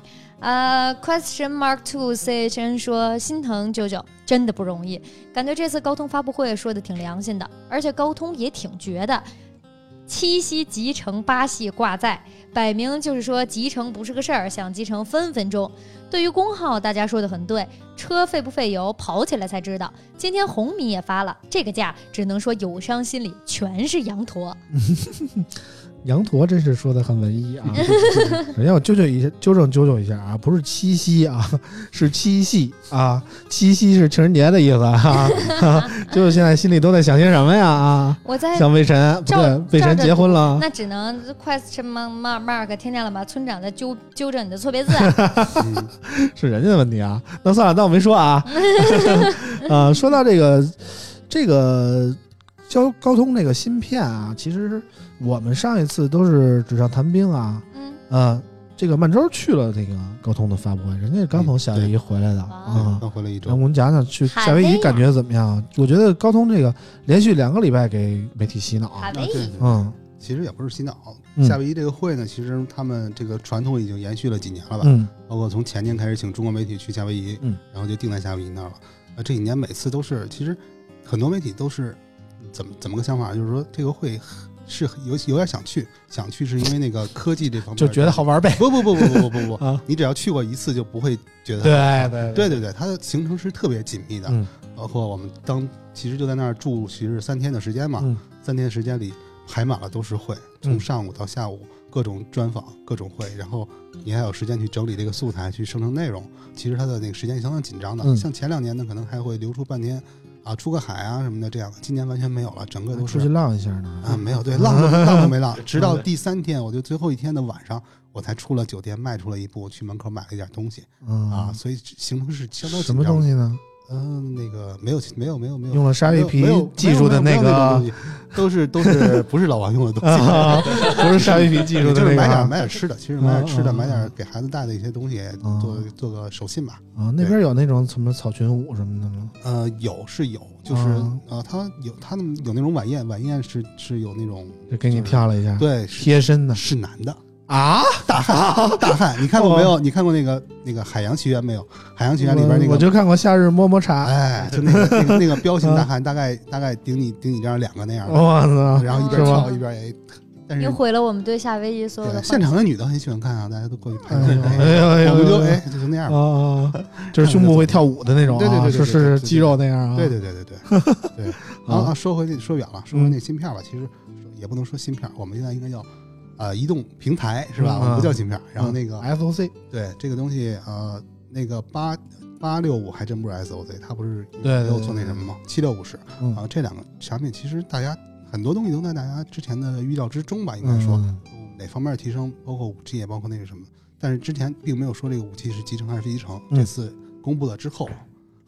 Speaker 1: 呃，Question Mark Two C H N 说心疼舅舅真的不容易，感觉这次高通发布会说的挺良心的，而且高通也挺绝的。七夕集成八系挂载，摆明就是说集成不是个事儿，想集成分分钟。对于功耗，大家说的很对，车费不费油，跑起来才知道。今天红米也发了这个价，只能说友商心里全是羊驼。
Speaker 2: 羊驼真是说的很文艺啊！首先我纠正一下，纠正纠正一下啊，不是七夕啊，是七夕啊，七夕是情人节的意思啊。就是现在心里都在想些什么呀啊？
Speaker 1: 我在
Speaker 2: 想魏晨，不对，魏晨结婚了。
Speaker 1: 那只能 question mark mark，听见了吗？村长在纠纠正你的错别字。
Speaker 3: 嗯
Speaker 2: 是人家的问题啊。那算了，当我没说啊。呃，说到这个这个交高通这个芯片啊，其实我们上一次都是纸上谈兵啊，
Speaker 1: 嗯
Speaker 2: 呃，这个曼周去了那个高通的发布会，人家刚从夏威夷回来的啊。
Speaker 3: 刚回来一周
Speaker 2: 然后我，们讲讲去夏威夷感觉怎么样？我觉得高通这个连续两个礼拜给媒体洗脑，
Speaker 3: 啊对对
Speaker 2: 嗯
Speaker 3: 其实也不是洗脑。
Speaker 2: 嗯
Speaker 3: 夏威夷这个会呢，其实他们这个传统已经延续了几年了吧？
Speaker 2: 嗯
Speaker 3: 包括从前年开始请中国媒体去夏威夷，
Speaker 2: 嗯，
Speaker 3: 然后就定在夏威夷那儿了。啊，这几年每次都是，其实很多媒体都是怎么怎么个想法，就是说这个会是有有点想去，想去是因为那个科技这方面
Speaker 2: 就觉得好玩呗。
Speaker 3: 不不不不不不不不，
Speaker 2: 啊，
Speaker 3: 你只要去过一次就不会觉得
Speaker 2: 对对
Speaker 3: 对对对，它的行程是特别紧密的，
Speaker 2: 嗯
Speaker 3: 包括我们当其实就在那儿住，其实三天的时间嘛，
Speaker 2: 嗯
Speaker 3: 三天时间里排满了都是会，从
Speaker 2: 嗯
Speaker 3: 上午到下午各种专访、各种会，然后你还有时间去整理这个素材，去生成内容。其实它的那个时间相当紧张的，
Speaker 2: 嗯
Speaker 3: 像前两年呢，可能还会留出半天啊，出个海啊什么的这样的，今年完全没有了，整个都
Speaker 2: 出去浪一下呢。
Speaker 3: 啊没有对浪都 浪都没浪，直到第三天，我就最后一天的晚上，我才出了酒店，迈出了一步，去门口买了一点东西
Speaker 2: 嗯
Speaker 3: 啊，所以行程是相当
Speaker 2: 什么
Speaker 3: 紧张的。
Speaker 2: 东西呢？
Speaker 3: 嗯，那个没有没有没有没有。
Speaker 2: 用了鲨鱼皮技术的
Speaker 3: 没有没有没有
Speaker 2: 个
Speaker 3: 那东西，都是都是 不是老王用的东西。
Speaker 2: 啊，不是鲨鱼皮技术的
Speaker 3: 就是买点买点吃的，其实买点吃的，买点给孩子带的一些东西，
Speaker 2: 啊
Speaker 3: 做做个手信吧。
Speaker 2: 啊，那边有那种什么草裙舞什么的吗？
Speaker 3: 呃，有是有，就是
Speaker 2: 啊
Speaker 3: 呃，他有他们有那种晚宴，晚宴是是有那种
Speaker 2: 就给你跳了一下，
Speaker 3: 对
Speaker 2: 贴身的。
Speaker 3: 是男的
Speaker 2: 啊，
Speaker 3: 大汉大汉，你看过没有？你看过那个那个海洋奇缘没有？海洋奇缘里边那个。
Speaker 2: 我我就看过《夏日摸摸茶》，
Speaker 3: 哎，就那个那个那个彪形大汉，大概大概顶你顶你这样两个那样的，
Speaker 2: 我操，
Speaker 3: 然后一边跳一边也，但是
Speaker 1: 又毁了我们对夏威夷所有的
Speaker 3: 现场。的女的很喜欢看啊，大家都过去拍
Speaker 2: 哎呦
Speaker 3: 拍，
Speaker 2: 哎呦哎呦，
Speaker 3: 我们就
Speaker 2: 哎
Speaker 3: 哎就那样吧。
Speaker 2: 啊，啊就是胸部会跳舞的那种啊，
Speaker 3: 对对对就
Speaker 2: 是肌肉那样啊，
Speaker 3: 对对对对对对。啊，说回那说远了，说回那芯片吧，其实也不能说芯片，我们现在应该叫呃移动平台是吧？
Speaker 2: 嗯
Speaker 3: 我们不叫芯片。然后那个
Speaker 2: SOC
Speaker 3: 对这个东西呃那个八八六五还真不是 SOC，它不是没有做那什么吗？七六五是
Speaker 2: 嗯
Speaker 3: 啊，这两个产品其实大家很多东西都在大家之前的预料之中吧，应该说
Speaker 2: 嗯
Speaker 3: 哪方面提升，包括五 G 也包括那个什么，但是之前并没有说这个五 G 是集成还是非集成。
Speaker 2: 嗯
Speaker 3: 这次公布了之后，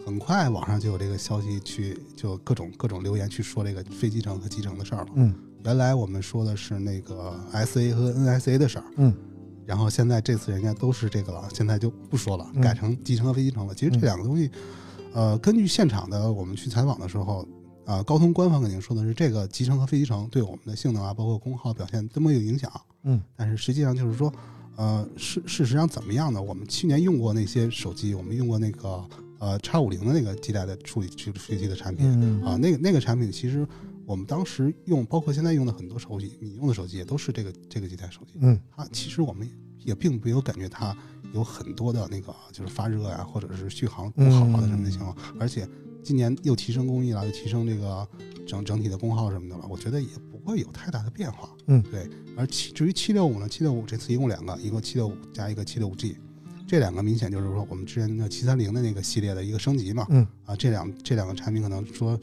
Speaker 3: 很快网上就有这个消息去，就各种各种留言去说这个非集成和集成的事儿了。
Speaker 2: 嗯
Speaker 3: 原来我们说的是那个 SA 和 NSA 的事儿，
Speaker 2: 嗯，
Speaker 3: 然后现在这次人家都是这个了，现在就不说了，
Speaker 2: 嗯
Speaker 3: 改成集成和非集成了。其实这两个东西，呃，根据现场的我们去采访的时候，啊、高通官方肯定说的是这个集成和非集成对我们的性能啊，包括功耗表现都没有影响。
Speaker 2: 嗯，
Speaker 3: 但是实际上就是说，呃，事事实上怎么样呢？我们去年用过那些手机，我们用过那个呃叉五零的那个基带的处理处理处理器的产品，
Speaker 2: 嗯
Speaker 3: 啊，那个那个产品其实我们当时用，包括现在用的很多手机，你用的手机也都是这个这个几台手机。
Speaker 2: 嗯
Speaker 3: 它其实我们也并没有感觉它有很多的那个就是发热呀、或者是续航不好啊的什么的情况。而且今年又提升工艺了，又提升这个整整体的功耗什么的了，我觉得也不会有太大的变化。
Speaker 2: 嗯，
Speaker 3: 对。而七至于七六五呢，七六五这次一共两个，一个七六五加一个七六五 G。这两个明显就是说，我们之前的七三零的那个系列的一个升级嘛，
Speaker 2: 嗯
Speaker 3: 啊，这两这两个产品可能说，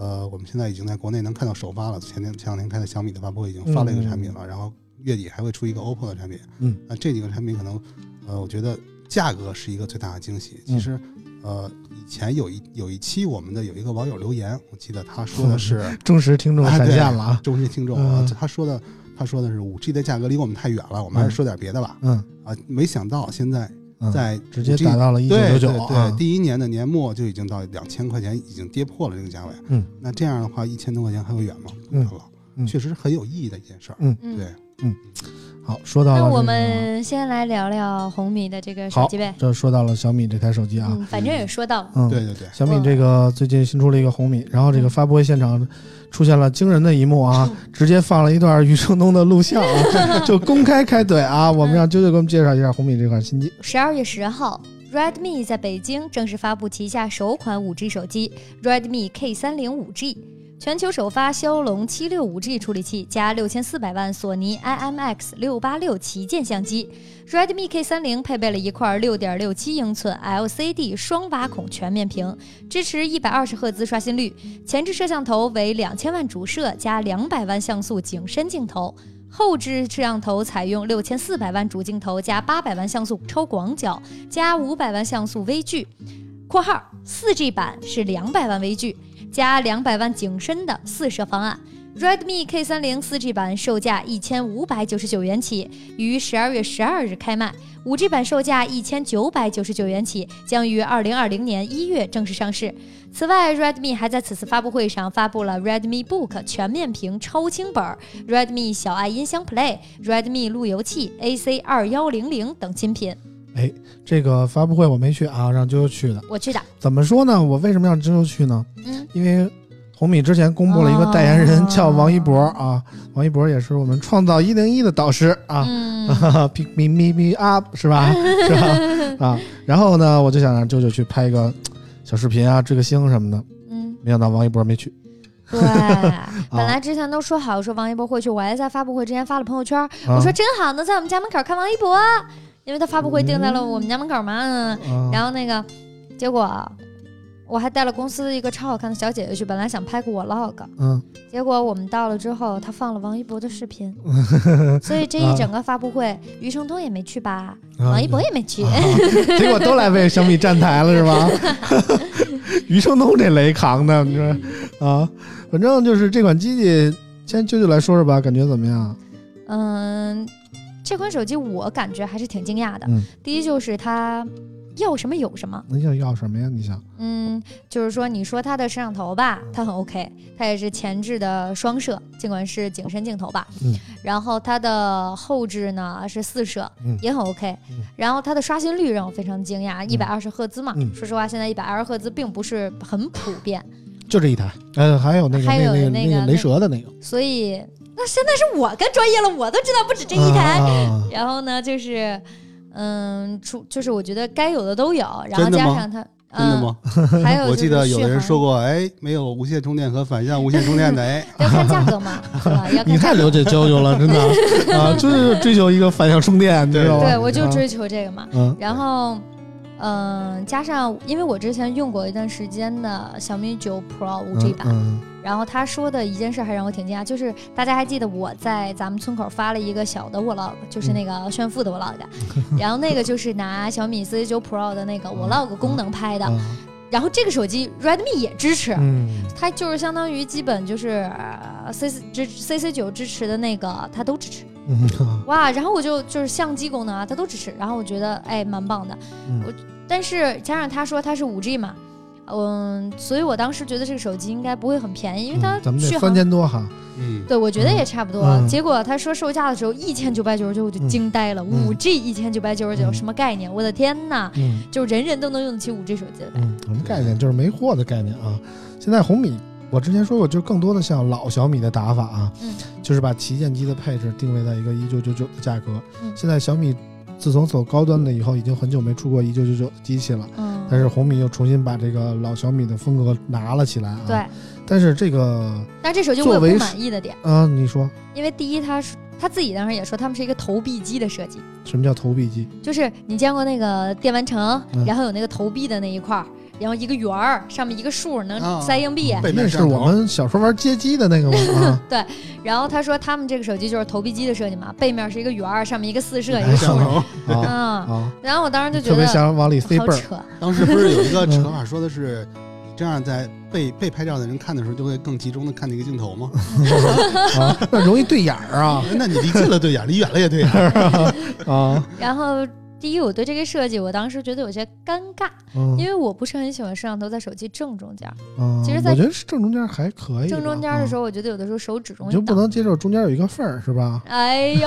Speaker 3: 呃，我们现在已经在国内能看到首发了。前天前两天开的小米的发布会已经发了一个产品了，然后月底还会出一个 OPPO 的产品。
Speaker 2: 嗯，
Speaker 3: 那这几个产品可能，呃，我觉得价格是一个最大的惊喜。
Speaker 2: 嗯
Speaker 3: 其实，呃，以前有一有一期我们的有一个网友留言，我记得他说的是
Speaker 2: 忠实听众闪现了啊，
Speaker 3: 忠实听众他说的他说的是五 G 的价格离我们太远了，我们还是说点别的吧。
Speaker 2: 嗯
Speaker 3: 啊，没想到现在
Speaker 2: 嗯，
Speaker 3: 在
Speaker 2: 直接
Speaker 3: 5G
Speaker 2: 达到了一九
Speaker 3: 对
Speaker 2: 九九啊
Speaker 3: 对对，，第一年的年末就已经到两千块钱，已经跌破了这个价位。
Speaker 2: 嗯，
Speaker 3: 那这样的话，一千多块钱还会远吗？不
Speaker 2: 嗯
Speaker 3: 远了，
Speaker 2: 嗯。
Speaker 3: 确实很有意义的一件事儿。
Speaker 2: 嗯对。
Speaker 1: 嗯，
Speaker 3: 对，
Speaker 2: 好，说到了
Speaker 1: 那我们先来聊聊红米的这个手机呗。
Speaker 2: 这说到了小米这台手机啊，
Speaker 1: 嗯，反正也说到了，
Speaker 2: 嗯，
Speaker 3: 对对对，
Speaker 2: 小米这个最近新出了一个红米，然后这个发布会现场出现了惊人的一幕啊，直接放了一段余承东的录像啊，就公开开怼啊。我们让啾啾给我们介绍一下红米这款新机。
Speaker 1: 十二月十号，Redmi 在北京正式发布旗下首款 5G 手机 Redmi K 三零 5G，全球首发骁龙七六五 G 处理器加六千四百万索尼 IMX 六八六旗舰相机。Redmi K 3 0配备了一块六点六七英寸 LCD 双挖孔全面屏，支持一百二十赫兹刷新率，前置摄像头为两千万主摄加两百万像素景深镜头。后置摄像头采用六千四百万主镜头加八百万像素超广角加五百万像素微距（括号四 G 版是两百万微距加两百万景深的四摄方案）。Redmi K 3 0 4G 版售价一千五百九十九元起，于十二月十二日开卖。五 G 版售价一千九百九十九元起，将于二零二零年一月正式上市。此外，Redmi 还在此次发布会上发布了 Redmi Book 全面屏超轻本、Redmi 小爱音箱 Play、Redmi 路由器 AC 二幺零零等新品。
Speaker 2: 哎，这个发布会我没去啊，让啾啾去的。
Speaker 1: 我去的，
Speaker 2: 怎么说呢？我为什么让啾啾去呢？
Speaker 1: 嗯，
Speaker 2: 因为红米之前公布了一个代言人
Speaker 1: 哦
Speaker 2: 叫王一博啊，王一博也是我们创造一零一的导师啊。
Speaker 1: 嗯，
Speaker 2: pick me me me up 是吧？是吧？啊，然后呢，我就想让啾啾去拍一个小视频啊，追个星什么的。
Speaker 1: 嗯，
Speaker 2: 没想到王一博没去。
Speaker 1: 对，本来之前都说好说王一博会去，我还在发布会之前发了朋友圈，
Speaker 2: 啊
Speaker 1: 我说真好，能在我们家门口看王一博，因为他发布会定在了我们家门口嘛。然后那个，结果我还带了公司一个超好看的小姐姐去，本来想拍个 vlog，
Speaker 2: 嗯，
Speaker 1: 结果我们到了之后，他放了王一博的视频，所以这一整个发布会，余承东也没去吧，
Speaker 2: 啊
Speaker 1: 王一博也没去。
Speaker 2: 啊 结果都来为小米站台了是吗？余承东这雷扛的，你说啊？反正就是这款机器，先舅舅来说说吧，感觉怎么样？
Speaker 1: 嗯，这款手机我感觉还是挺惊讶的。
Speaker 2: 嗯
Speaker 1: 第一就是它要什么有什么，
Speaker 2: 那要要什么呀？你想？
Speaker 1: 嗯，就是说你说它的摄像头吧，它很 OK，它也是前置的双摄，尽管是景深镜头吧。
Speaker 2: 嗯。
Speaker 1: 然后它的后置呢是四摄，
Speaker 2: 嗯
Speaker 1: 也很 OK。
Speaker 2: 嗯
Speaker 1: 然后它的刷新率让我非常惊讶，一百二十赫兹嘛。
Speaker 2: 嗯
Speaker 1: 说实话，现在一百二十赫兹并不是很普遍，
Speaker 2: 就这一台，呃，还有那个
Speaker 1: 还有
Speaker 2: 那
Speaker 1: 那个
Speaker 2: 那个雷蛇的那个
Speaker 1: 所以那现在是我更专业了，我都知道不止这一台。
Speaker 2: 啊
Speaker 1: 然后呢，就是，嗯，出就是我觉得该有的都有，然后加上它，
Speaker 3: 真的吗？
Speaker 1: 嗯？还有
Speaker 3: 我记得有的人说
Speaker 1: 过，
Speaker 3: 过，哎，没有无线充电和反向无线充电的，哎，
Speaker 1: 要看价格嘛，是吧？要看
Speaker 2: 你太了解啾啾了，真的 啊，就是追求一个反向充电，你知道吗？
Speaker 1: 对，我就
Speaker 2: 啊
Speaker 1: 追求这个嘛。
Speaker 2: 嗯
Speaker 1: 然后，嗯，加上因为我之前用过一段时间的小米九 Pro 五 G 版，
Speaker 2: 嗯。
Speaker 1: 然后他说的一件事还让我挺惊讶，就是大家还记得我在咱们村口发了一个小的 vlog，就是那个炫富的 vlog，、然后那个就是拿小米四 C 九 Pro 的那个 vlog 功能拍的，
Speaker 2: 啊
Speaker 1: 然后这个手机 Redmi 也支持，
Speaker 2: 嗯。
Speaker 1: 它就是相当于基本就是呃 C C 支 C C 九支持的那个它都支持，
Speaker 2: 嗯
Speaker 1: 哇！然后我就就是相机功能啊，它都支持，然后我觉得哎蛮棒的，
Speaker 2: 嗯
Speaker 1: 我但是加上他说它是五 G 嘛。嗯，所以我当时觉得这个手机应该不会很便宜，因为它
Speaker 2: 嗯咱们得
Speaker 1: 续航
Speaker 2: 三千多哈，
Speaker 3: 嗯，
Speaker 1: 对，我觉得也差不多。
Speaker 2: 嗯
Speaker 1: 结果他说售价的时候一千九百九十九，我就惊呆了。
Speaker 2: 嗯
Speaker 1: 五 G 一千九百九十九，
Speaker 2: 嗯
Speaker 1: 什么概念？我的天呐！
Speaker 2: 嗯
Speaker 1: 就人人都能用得起五 G 手机。
Speaker 2: 嗯，什么概念？就是没货的概念啊。现在红米，我之前说过，就更多的像老小米的打法啊，
Speaker 1: 嗯
Speaker 2: 就是把旗舰机的配置定位在一个一九九九的价格。
Speaker 1: 嗯
Speaker 2: 现在小米自从走高端的以后，已经很久没出过一九九九的机器了。
Speaker 1: 嗯，
Speaker 2: 但是红米又重新把这个老小米的风格拿了起来啊。
Speaker 1: 对，，
Speaker 2: 但是这个，
Speaker 1: 但这手机我有不满意的点，
Speaker 2: 啊，你说
Speaker 1: 因为第一，它是他自己当时也说他们是一个投币机的设计，
Speaker 2: 什么叫投币机？
Speaker 1: 就是你见过那个电玩城，
Speaker 2: 嗯
Speaker 1: 然后有那个投币的那一块儿，然后一个圆儿，上面一个数能
Speaker 3: 啊
Speaker 1: 塞硬币。
Speaker 3: 背
Speaker 2: 那是我们小时候玩街机的那个吗？对，
Speaker 1: 然后他说他们这个手机就是投币机的设计嘛，背面是一个圆儿，上面一个四摄，一个数
Speaker 3: 摄像。头。
Speaker 2: 啊
Speaker 1: 嗯，
Speaker 2: 啊，
Speaker 1: 然后我当时就觉得
Speaker 2: 特别
Speaker 1: 得
Speaker 2: 想往里塞
Speaker 3: 当时不是有一个
Speaker 2: 嗯
Speaker 3: 扯法说的是，你这样在被被拍照的人看的时候，就会更集中的看那个镜头吗？
Speaker 2: 啊，那容易对眼儿啊
Speaker 3: 那你离近了对眼，离远了也对眼。
Speaker 2: 啊！
Speaker 1: 然后第一，我对这个设计，我当时觉得有些尴尬，
Speaker 2: 嗯
Speaker 1: 因为我不是很喜欢摄像头在手机正中间其实在
Speaker 2: 我觉得是正中间还可以，
Speaker 1: 正中间的时
Speaker 2: 候
Speaker 1: 候，我觉得有的时候手指容易
Speaker 2: 你就不。能接受中间有一个缝儿是吧？
Speaker 1: 哎呦，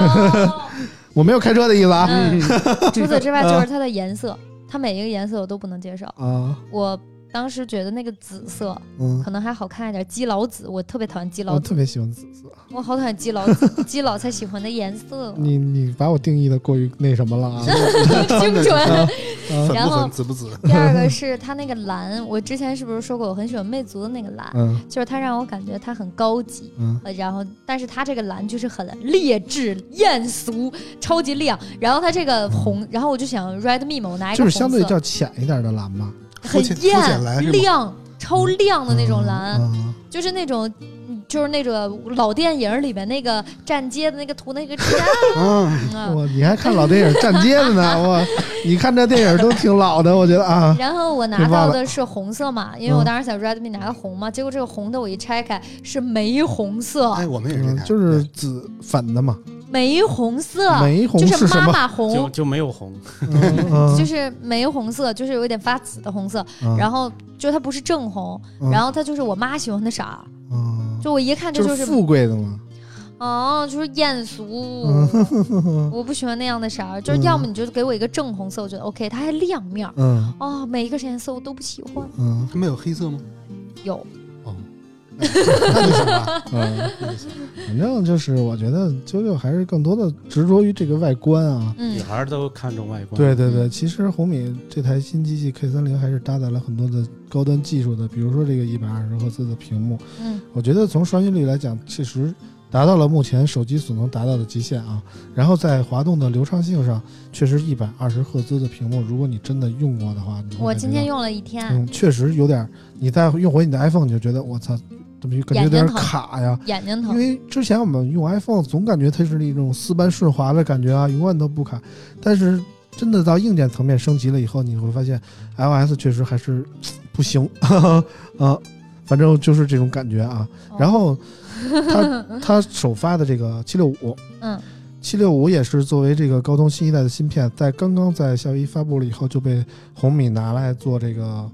Speaker 2: 我没有开车的意思啊
Speaker 1: 嗯，除此之外就是它的颜色，它每一个颜色我都不能接受。
Speaker 2: 啊
Speaker 1: 我当时觉得那个紫色
Speaker 2: 嗯，
Speaker 1: 可能还好看一点，基佬紫，我特别讨厌基佬紫，
Speaker 2: 我特别喜欢紫色。
Speaker 1: 我好讨厌基佬紫，基佬才喜欢的颜色，
Speaker 2: 你你把我定义的过于那什么了啊？
Speaker 1: 精准。然后，
Speaker 3: 紫不紫？
Speaker 1: 第二个是它那个蓝，我之前是不是说过我很喜欢魅族的那个蓝？
Speaker 2: 嗯
Speaker 1: 就是它让我感觉它很高级，
Speaker 2: 嗯
Speaker 1: 呃，然后但是它这个蓝就是很劣质、艳俗、超级亮，然后它这个红，然后我就想 Redmi 嘛，我拿一个
Speaker 2: 就是相对较浅一点的蓝嘛。
Speaker 1: 很艳亮、超亮的那种蓝，
Speaker 2: 嗯
Speaker 1: 就是那种。嗯就是那个老电影里面那个站街的那个图那个站
Speaker 3: 嗯，
Speaker 1: 啊。
Speaker 2: 我你还看老电影站街的呢？我 你看这电影都挺老的，我觉得啊，
Speaker 1: 然后我拿到的是红色嘛，因为我
Speaker 2: 嗯
Speaker 1: 当时想 Redmi 拿个红嘛，结果这个红的我一拆开是玫红色，
Speaker 3: 哎，我们也是，
Speaker 2: 嗯就是紫粉的嘛，
Speaker 1: 玫红色，
Speaker 2: 玫红
Speaker 1: 就是妈？妈红，
Speaker 4: 就就没有红，
Speaker 1: 就是玫红色，就是有一点发紫的红色，
Speaker 2: 嗯。
Speaker 1: 然后就它不是正红，
Speaker 2: 嗯。
Speaker 1: 然后它就是我妈喜欢的色就我一看这就是
Speaker 2: 就是富贵的嘛。
Speaker 1: 哦，就是艳俗，
Speaker 2: 嗯。
Speaker 1: 我不喜欢那样的色儿，就是要么你就给我一个正红色，我觉得 OK，它还亮面儿。
Speaker 2: 嗯。
Speaker 1: 哦，每一个颜色我都不喜欢。
Speaker 2: 嗯。
Speaker 3: 它没有黑色吗？
Speaker 1: 有，
Speaker 3: 哦，那那就行吧，
Speaker 2: 嗯，
Speaker 3: 那就行。
Speaker 2: 反正就是我觉得啾啾还是更多的执着于这个外观啊。
Speaker 1: 嗯
Speaker 4: 女，孩儿都看重外观。
Speaker 2: 对对对，其实红米这台新机器 K 三零还是搭载了很多的高端技术的，比如说这个一百二十赫兹的屏幕，
Speaker 1: 嗯
Speaker 2: 我觉得从刷新率来讲，确实达到了目前手机所能达到的极限啊。然后在滑动的流畅性上，确实一百二十赫兹的屏幕，如果你真的用过的话，你
Speaker 1: 我今天用了一天，
Speaker 2: 嗯，确实有点儿，你再用回你的 iPhone，你就觉得我操，怎么感觉有点卡呀？
Speaker 1: 眼睛疼。
Speaker 2: 因为之前我们用 iPhone 总感觉它是一种丝般顺滑的感觉啊，永远都不卡。但是真的到硬件层面升级了以后，你会发现 iOS 确实还是不行 啊，反正就是这种感觉啊。
Speaker 1: 哦
Speaker 2: 然后它 它首发的这个七六五，
Speaker 1: 嗯，
Speaker 2: 七六五也是作为这个高通新一代的芯片，在刚刚在夏威夷发布了以后，就被红米拿来做这个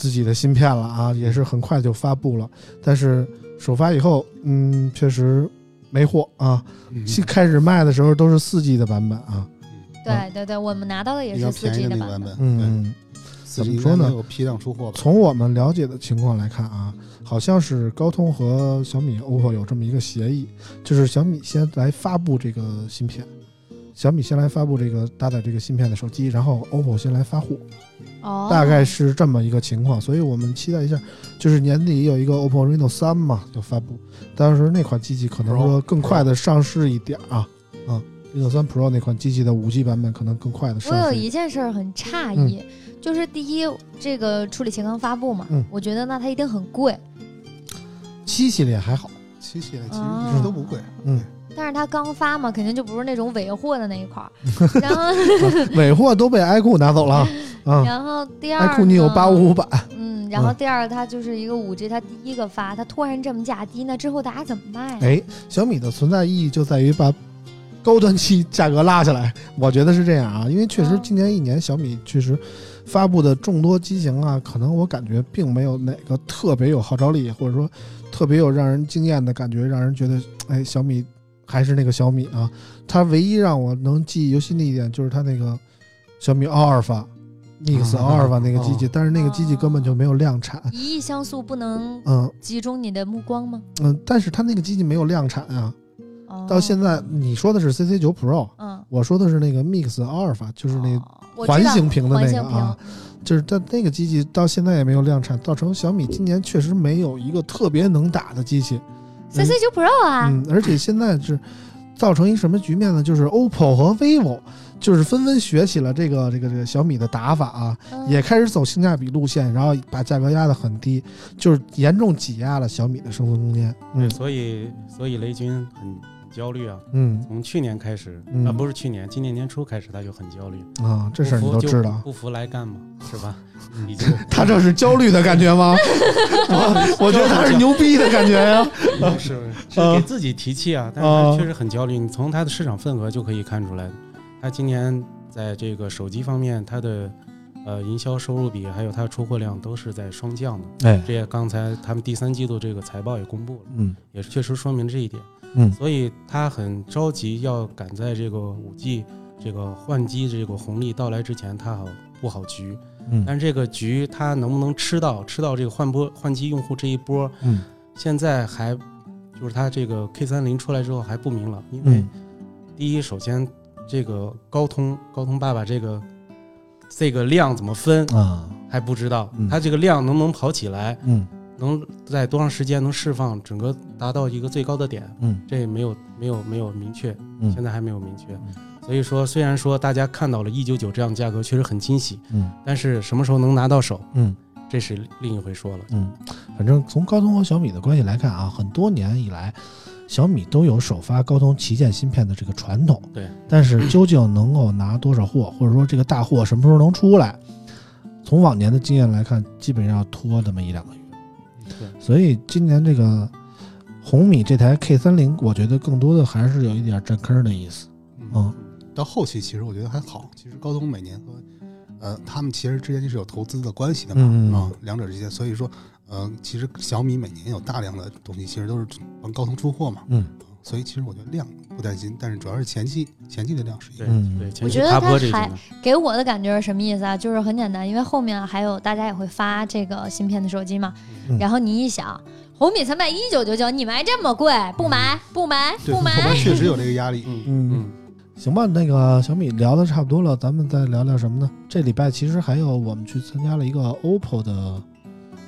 Speaker 2: 自己的芯片了啊，也是很快就发布了。但是首发以后，嗯，确实没货啊。
Speaker 3: 嗯。
Speaker 2: 开始卖的时候都是四 G 的版本啊，
Speaker 1: 对对对，我们拿到的也
Speaker 3: 比较
Speaker 1: 是四
Speaker 3: 便宜
Speaker 1: G
Speaker 3: 的
Speaker 1: 版本。
Speaker 3: 版本，
Speaker 2: 嗯，怎么说呢？
Speaker 3: 有批量出货？
Speaker 2: 从我们了解的情况来看啊，好像是高通和小米、OPPO 有这么一个协议，就是小米先来发布这个芯片，小米先来发布这个搭载这个芯片的手机，然后 OPPO 先来发货，
Speaker 1: 哦，
Speaker 2: 大概是这么一个情况，所以我们期待一下，就是年底有一个 OPPO Reno 三嘛就发布，当时那款机器可能说更快的上市一点啊，嗯，Reno 三 Pro 那款机器的五 G 版本可能更快的上市。
Speaker 1: 我有一件事儿很诧异，就是第一，这个处理器刚发布嘛，
Speaker 2: 嗯。
Speaker 1: 我觉得那它一定很贵，
Speaker 2: 七系列还好，
Speaker 3: 七系列其实
Speaker 1: 哦。
Speaker 3: 一直都不贵，
Speaker 2: 嗯，
Speaker 1: 但是它刚发嘛，肯定就不是那种尾货的那一块儿。然后，
Speaker 2: 尾货都被 iQOO 拿走了。
Speaker 1: 然后第二
Speaker 2: ，iQOO 你有
Speaker 1: 呢
Speaker 2: 八五五版，
Speaker 1: 嗯，然后
Speaker 2: 嗯
Speaker 1: 第二它就是一个五 G，它第一个发，它突然这么价低，那之后大家怎么卖？
Speaker 2: 哎，小米的存在意义就在于把高端机价格拉下来，我觉得是这样啊，因为确实
Speaker 1: 嗯
Speaker 2: 今年一年小米确实发布的众多机型啊，可能我感觉并没有哪个特别有号召力，或者说特别有让人惊艳的感觉，让人觉得哎小米还是那个小米啊。它唯一让我能记忆犹新的一点就是它那个小米奥尔法。Mix
Speaker 3: 啊
Speaker 2: 奥尔法那个机器，
Speaker 3: 哦
Speaker 2: 但是那个机器根本就没有量产，
Speaker 1: 一亿像素不能
Speaker 2: 嗯
Speaker 1: 集中你的目光吗？
Speaker 2: 嗯，但是它那个机器没有量产啊，
Speaker 1: 哦
Speaker 2: 到现在，你说的是 CC 九 Pro，
Speaker 1: 嗯，
Speaker 2: 我说的是那个 Mix 阿尔法，就是那环形屏的那个啊，就是它那个机器到现在也没有量产，造成小米今年确实没有一个特别能打的机器。
Speaker 1: CC 九 Pro 啊，
Speaker 2: 嗯，而且现在是造成一什么局面呢？就是 OPPO 和 vivo 就是纷纷学起了这个这个这个小米的打法啊，
Speaker 1: 嗯
Speaker 2: 也开始走性价比路线，然后把价格压得很低，就是严重挤压了小米的生存空间。嗯
Speaker 4: 所以所以雷军很焦虑啊。
Speaker 2: 嗯
Speaker 4: 从去年开始，
Speaker 2: 嗯
Speaker 4: 啊，不是去年，今年年初开始他就很焦虑。
Speaker 2: 啊，这事儿你都知道。
Speaker 4: 不服来干嘛，是吧？你就
Speaker 2: 他这是焦虑的感觉吗？我我觉得他是牛逼的感觉呀。
Speaker 4: 是是给自己提气啊，但是他确实很焦虑。你从他的市场份额就可以看出来，他今年在这个手机方面，他的呃营销收入比还有他的出货量都是在双降的。
Speaker 2: 哎，
Speaker 4: 这也刚才他们第三季度这个财报也公布了，
Speaker 2: 嗯
Speaker 4: 也是确实说明这一点。
Speaker 2: 嗯。
Speaker 4: 所以他很着急，要赶在这个五 G 这个换机这个红利到来之前，他好布好局。
Speaker 2: 嗯。
Speaker 4: 但是这个局他能不能吃到吃到这个换波换机用户这一波，
Speaker 2: 嗯。
Speaker 4: 现在还就是他这个 K 三零出来之后还不明朗，因为
Speaker 2: 嗯。
Speaker 4: 第一，首先这个高通高通爸爸这个这个量怎么分
Speaker 2: 啊。
Speaker 4: 还不知道
Speaker 2: 嗯，
Speaker 4: 它这个量能不能跑起来，
Speaker 2: 嗯
Speaker 4: 能在多长时间能释放，整个达到一个最高的点，
Speaker 2: 嗯
Speaker 4: 这没有没有没有明确，
Speaker 2: 嗯
Speaker 4: 现在还没有明确。所以说，虽然说大家看到了一九九这样的价格确实很惊喜，
Speaker 2: 嗯
Speaker 4: 但是什么时候能拿到手，
Speaker 2: 嗯
Speaker 4: 这是另一回说了。
Speaker 2: 嗯，反正从高通和小米的关系来看啊，很多年以来，小米都有首发高通旗舰芯片的这个传统。
Speaker 4: 对，
Speaker 2: 但是究竟能够拿多少货，或者说这个大货什么时候能出来，从往年的经验来看，基本上要拖那么一两个月。
Speaker 4: 对，
Speaker 2: 所以今年这个红米这台 K 三零，我觉得更多的还是有一点占坑的意思。嗯，
Speaker 3: 到后期其实我觉得还好。其实高通每年和呃他们其实之间就是有投资的关系的嘛，
Speaker 2: 嗯
Speaker 3: 啊，两者之间，所以说呃其实小米每年有大量的东西，其实都是帮高通出货嘛。
Speaker 2: 嗯，
Speaker 3: 所以其实我觉得量不担心，但是主要是前期前期的量是一
Speaker 4: 对对，
Speaker 1: 我觉得它还，给我的感觉是什么意思啊？就是很简单，因为后面还有大家也会发这个芯片的手机嘛。
Speaker 2: 嗯
Speaker 1: 然后你一想，红米才卖一九九九，你卖这么贵，不买不买不买。
Speaker 3: 确实有这个压力。
Speaker 4: 嗯
Speaker 2: 嗯
Speaker 4: 嗯，
Speaker 2: 行吧，那个小米聊的差不多了，咱们再聊聊什么呢？这礼拜其实还有我们去参加了一个 OPPO 的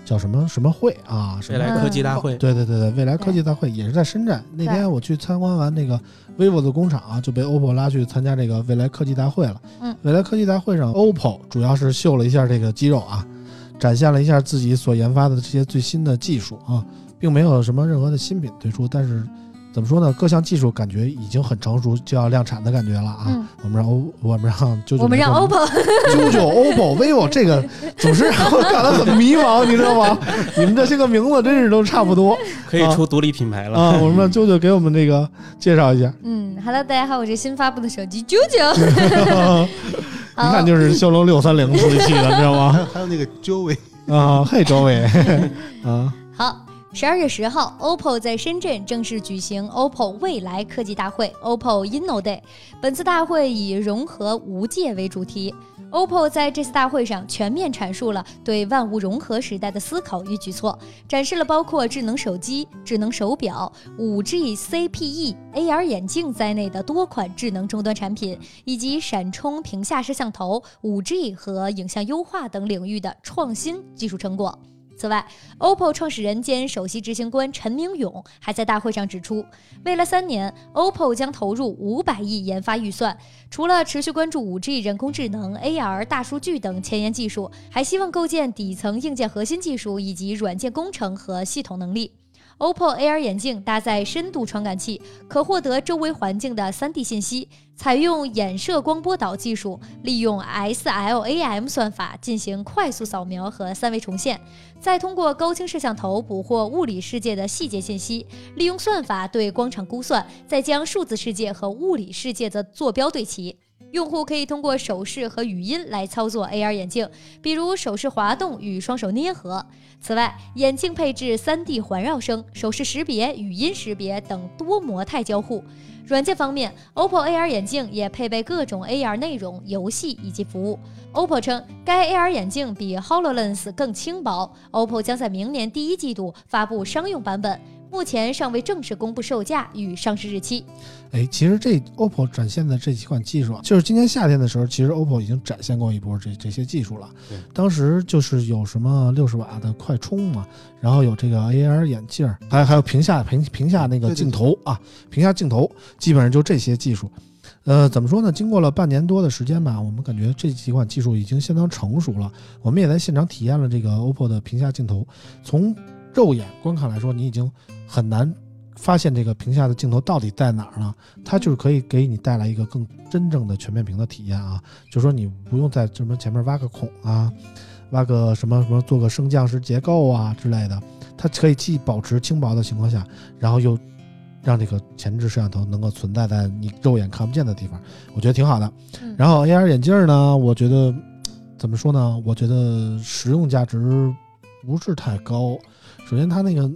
Speaker 2: 叫什么什么会啊？什么
Speaker 4: 未来科技大会，
Speaker 2: 对对对对，未来科技大会也是在深圳。那天我去参观完那个 vivo 的工厂啊，就被 OPPO 拉去参加这个未来科技大会了。
Speaker 1: 嗯，
Speaker 2: 未来科技大会上，OPPO 主要是秀了一下这个肌肉啊，展现了一下自己所研发的这些最新的技术啊，并没有什么任何的新品推出，但是怎么说呢？各项技术感觉已经很成熟，就要量产的感觉了啊。
Speaker 1: 嗯
Speaker 2: 我们让 O，我们让九九，
Speaker 1: 我们让 OPPO
Speaker 2: 九九、OPPO、vivo 这个总是让我感到很迷茫，你知道吗？你们这些个名字真是都差不多
Speaker 4: 可以出独立品牌了。
Speaker 2: 啊。我们让啾啾给我们这个介绍一下，
Speaker 1: 嗯，Hello，大家好，我是新发布的手机九九。
Speaker 2: 一看就是骁龙六三零处理器的，知道吗？
Speaker 3: 还有还有那个 Joey，
Speaker 2: 啊，嘿，周伟啊，
Speaker 1: 好，十二月十号，OPPO 在深圳正式举行 OPPO 未来科技大会 （OPPO Inno Day）。本次大会以融合无界为主题。OPPO 在这次大会上全面阐述了对万物融合时代的思考与举措，展示了包括智能手机、智能手表、5G CPE、AR 眼镜在内的多款智能终端产品，以及闪充屏下摄像头、5G 和影像优化等领域的创新技术成果。此外，OPPO 创始人兼首席执行官陈明勇还在大会上指出，未来三年，OPPO 将投入五百亿研发预算。除了持续关注 5G、人工智能、AR、大数据等前沿技术，还希望构建底层硬件核心技术以及软件工程和系统能力。OPPO AR 眼镜搭载深度传感器，可获得周围环境的 3D 信息，采用衍射光波导技术，利用 SLAM 算法进行快速扫描和三维重现，再通过高清摄像头捕获物理世界的细节信息，利用算法对光场估算，再将数字世界和物理世界的坐标对齐。用户可以通过手势和语音来操作 AR 眼镜，比如手势滑动与双手捏合。此外，眼镜配置 3D 环绕声、手势识别、语音识别等多模态交互。软件方面，OPPO AR 眼镜也配备各种 AR 内容、游戏以及服务。OPPO 称，该 AR 眼镜比 HoloLens 更轻薄。OPPO 将在明年第一季度发布商用版本，目前尚未正式公布售价与上市日期。
Speaker 2: 哎，其实这 OPPO 展现的这几款技术啊，就是今年夏天的时候，其实 OPPO 已经展现过一波这这些技术了。
Speaker 4: 对，
Speaker 2: 当时就是有什么六十瓦的快充嘛，然后有这个 AR 眼镜儿，还有还有屏下屏屏下那个镜头啊，屏下镜头，基本上就这些技术。呃，怎么说呢？经过了半年多的时间吧，我们感觉这几款技术已经相当成熟了。我们也在现场体验了这个 OPPO 的屏下镜头，从肉眼观看来说，你已经很难发现这个屏下的镜头到底在哪儿呢。它就是可以给你带来一个更真正的全面屏的体验啊，就是说你不用在什么前面挖个孔啊，挖个什么什么做个升降式结构啊之类的，它可以既保持轻薄的情况下，然后又让这个前置摄像头能够存在在你肉眼看不见的地方，我觉得挺好的。
Speaker 1: 嗯
Speaker 2: 然后 AR 眼镜儿呢，我觉得怎么说呢？我觉得实用价值不是太高。首先，它那个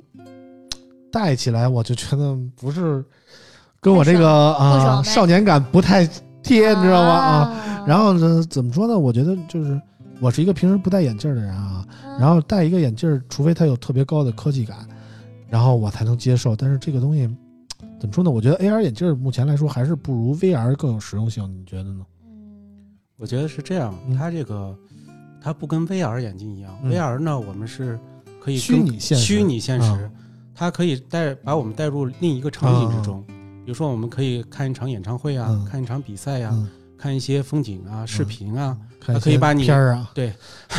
Speaker 2: 戴起来，我就觉得不是跟我这个啊少年感不太贴，你知道吗？啊。
Speaker 1: 啊
Speaker 2: 然后呢，怎么说呢？我觉得就是我是一个平时不戴眼镜的人啊，
Speaker 1: 嗯
Speaker 2: 然后戴一个眼镜儿，除非它有特别高的科技感，然后我才能接受。但是这个东西怎么说呢？我觉得 AR 眼镜儿目前来说还是不如 VR 更有实用性，你觉得呢？
Speaker 1: 嗯
Speaker 4: 我觉得是这样，
Speaker 2: 嗯
Speaker 4: 它这个它不跟 VR 眼镜一样、
Speaker 2: 嗯
Speaker 4: v r 呢我们是可以
Speaker 2: 虚拟现实
Speaker 4: 虚拟现实，
Speaker 2: 啊
Speaker 4: 它可以带把我们带入另一个场景之中。比如说，我们可以看一场演唱会啊，
Speaker 2: 嗯。
Speaker 4: 看一场比赛呀、
Speaker 2: 嗯。
Speaker 4: 看一些风景啊、视频啊，可以把你
Speaker 2: 片儿啊，
Speaker 4: 对，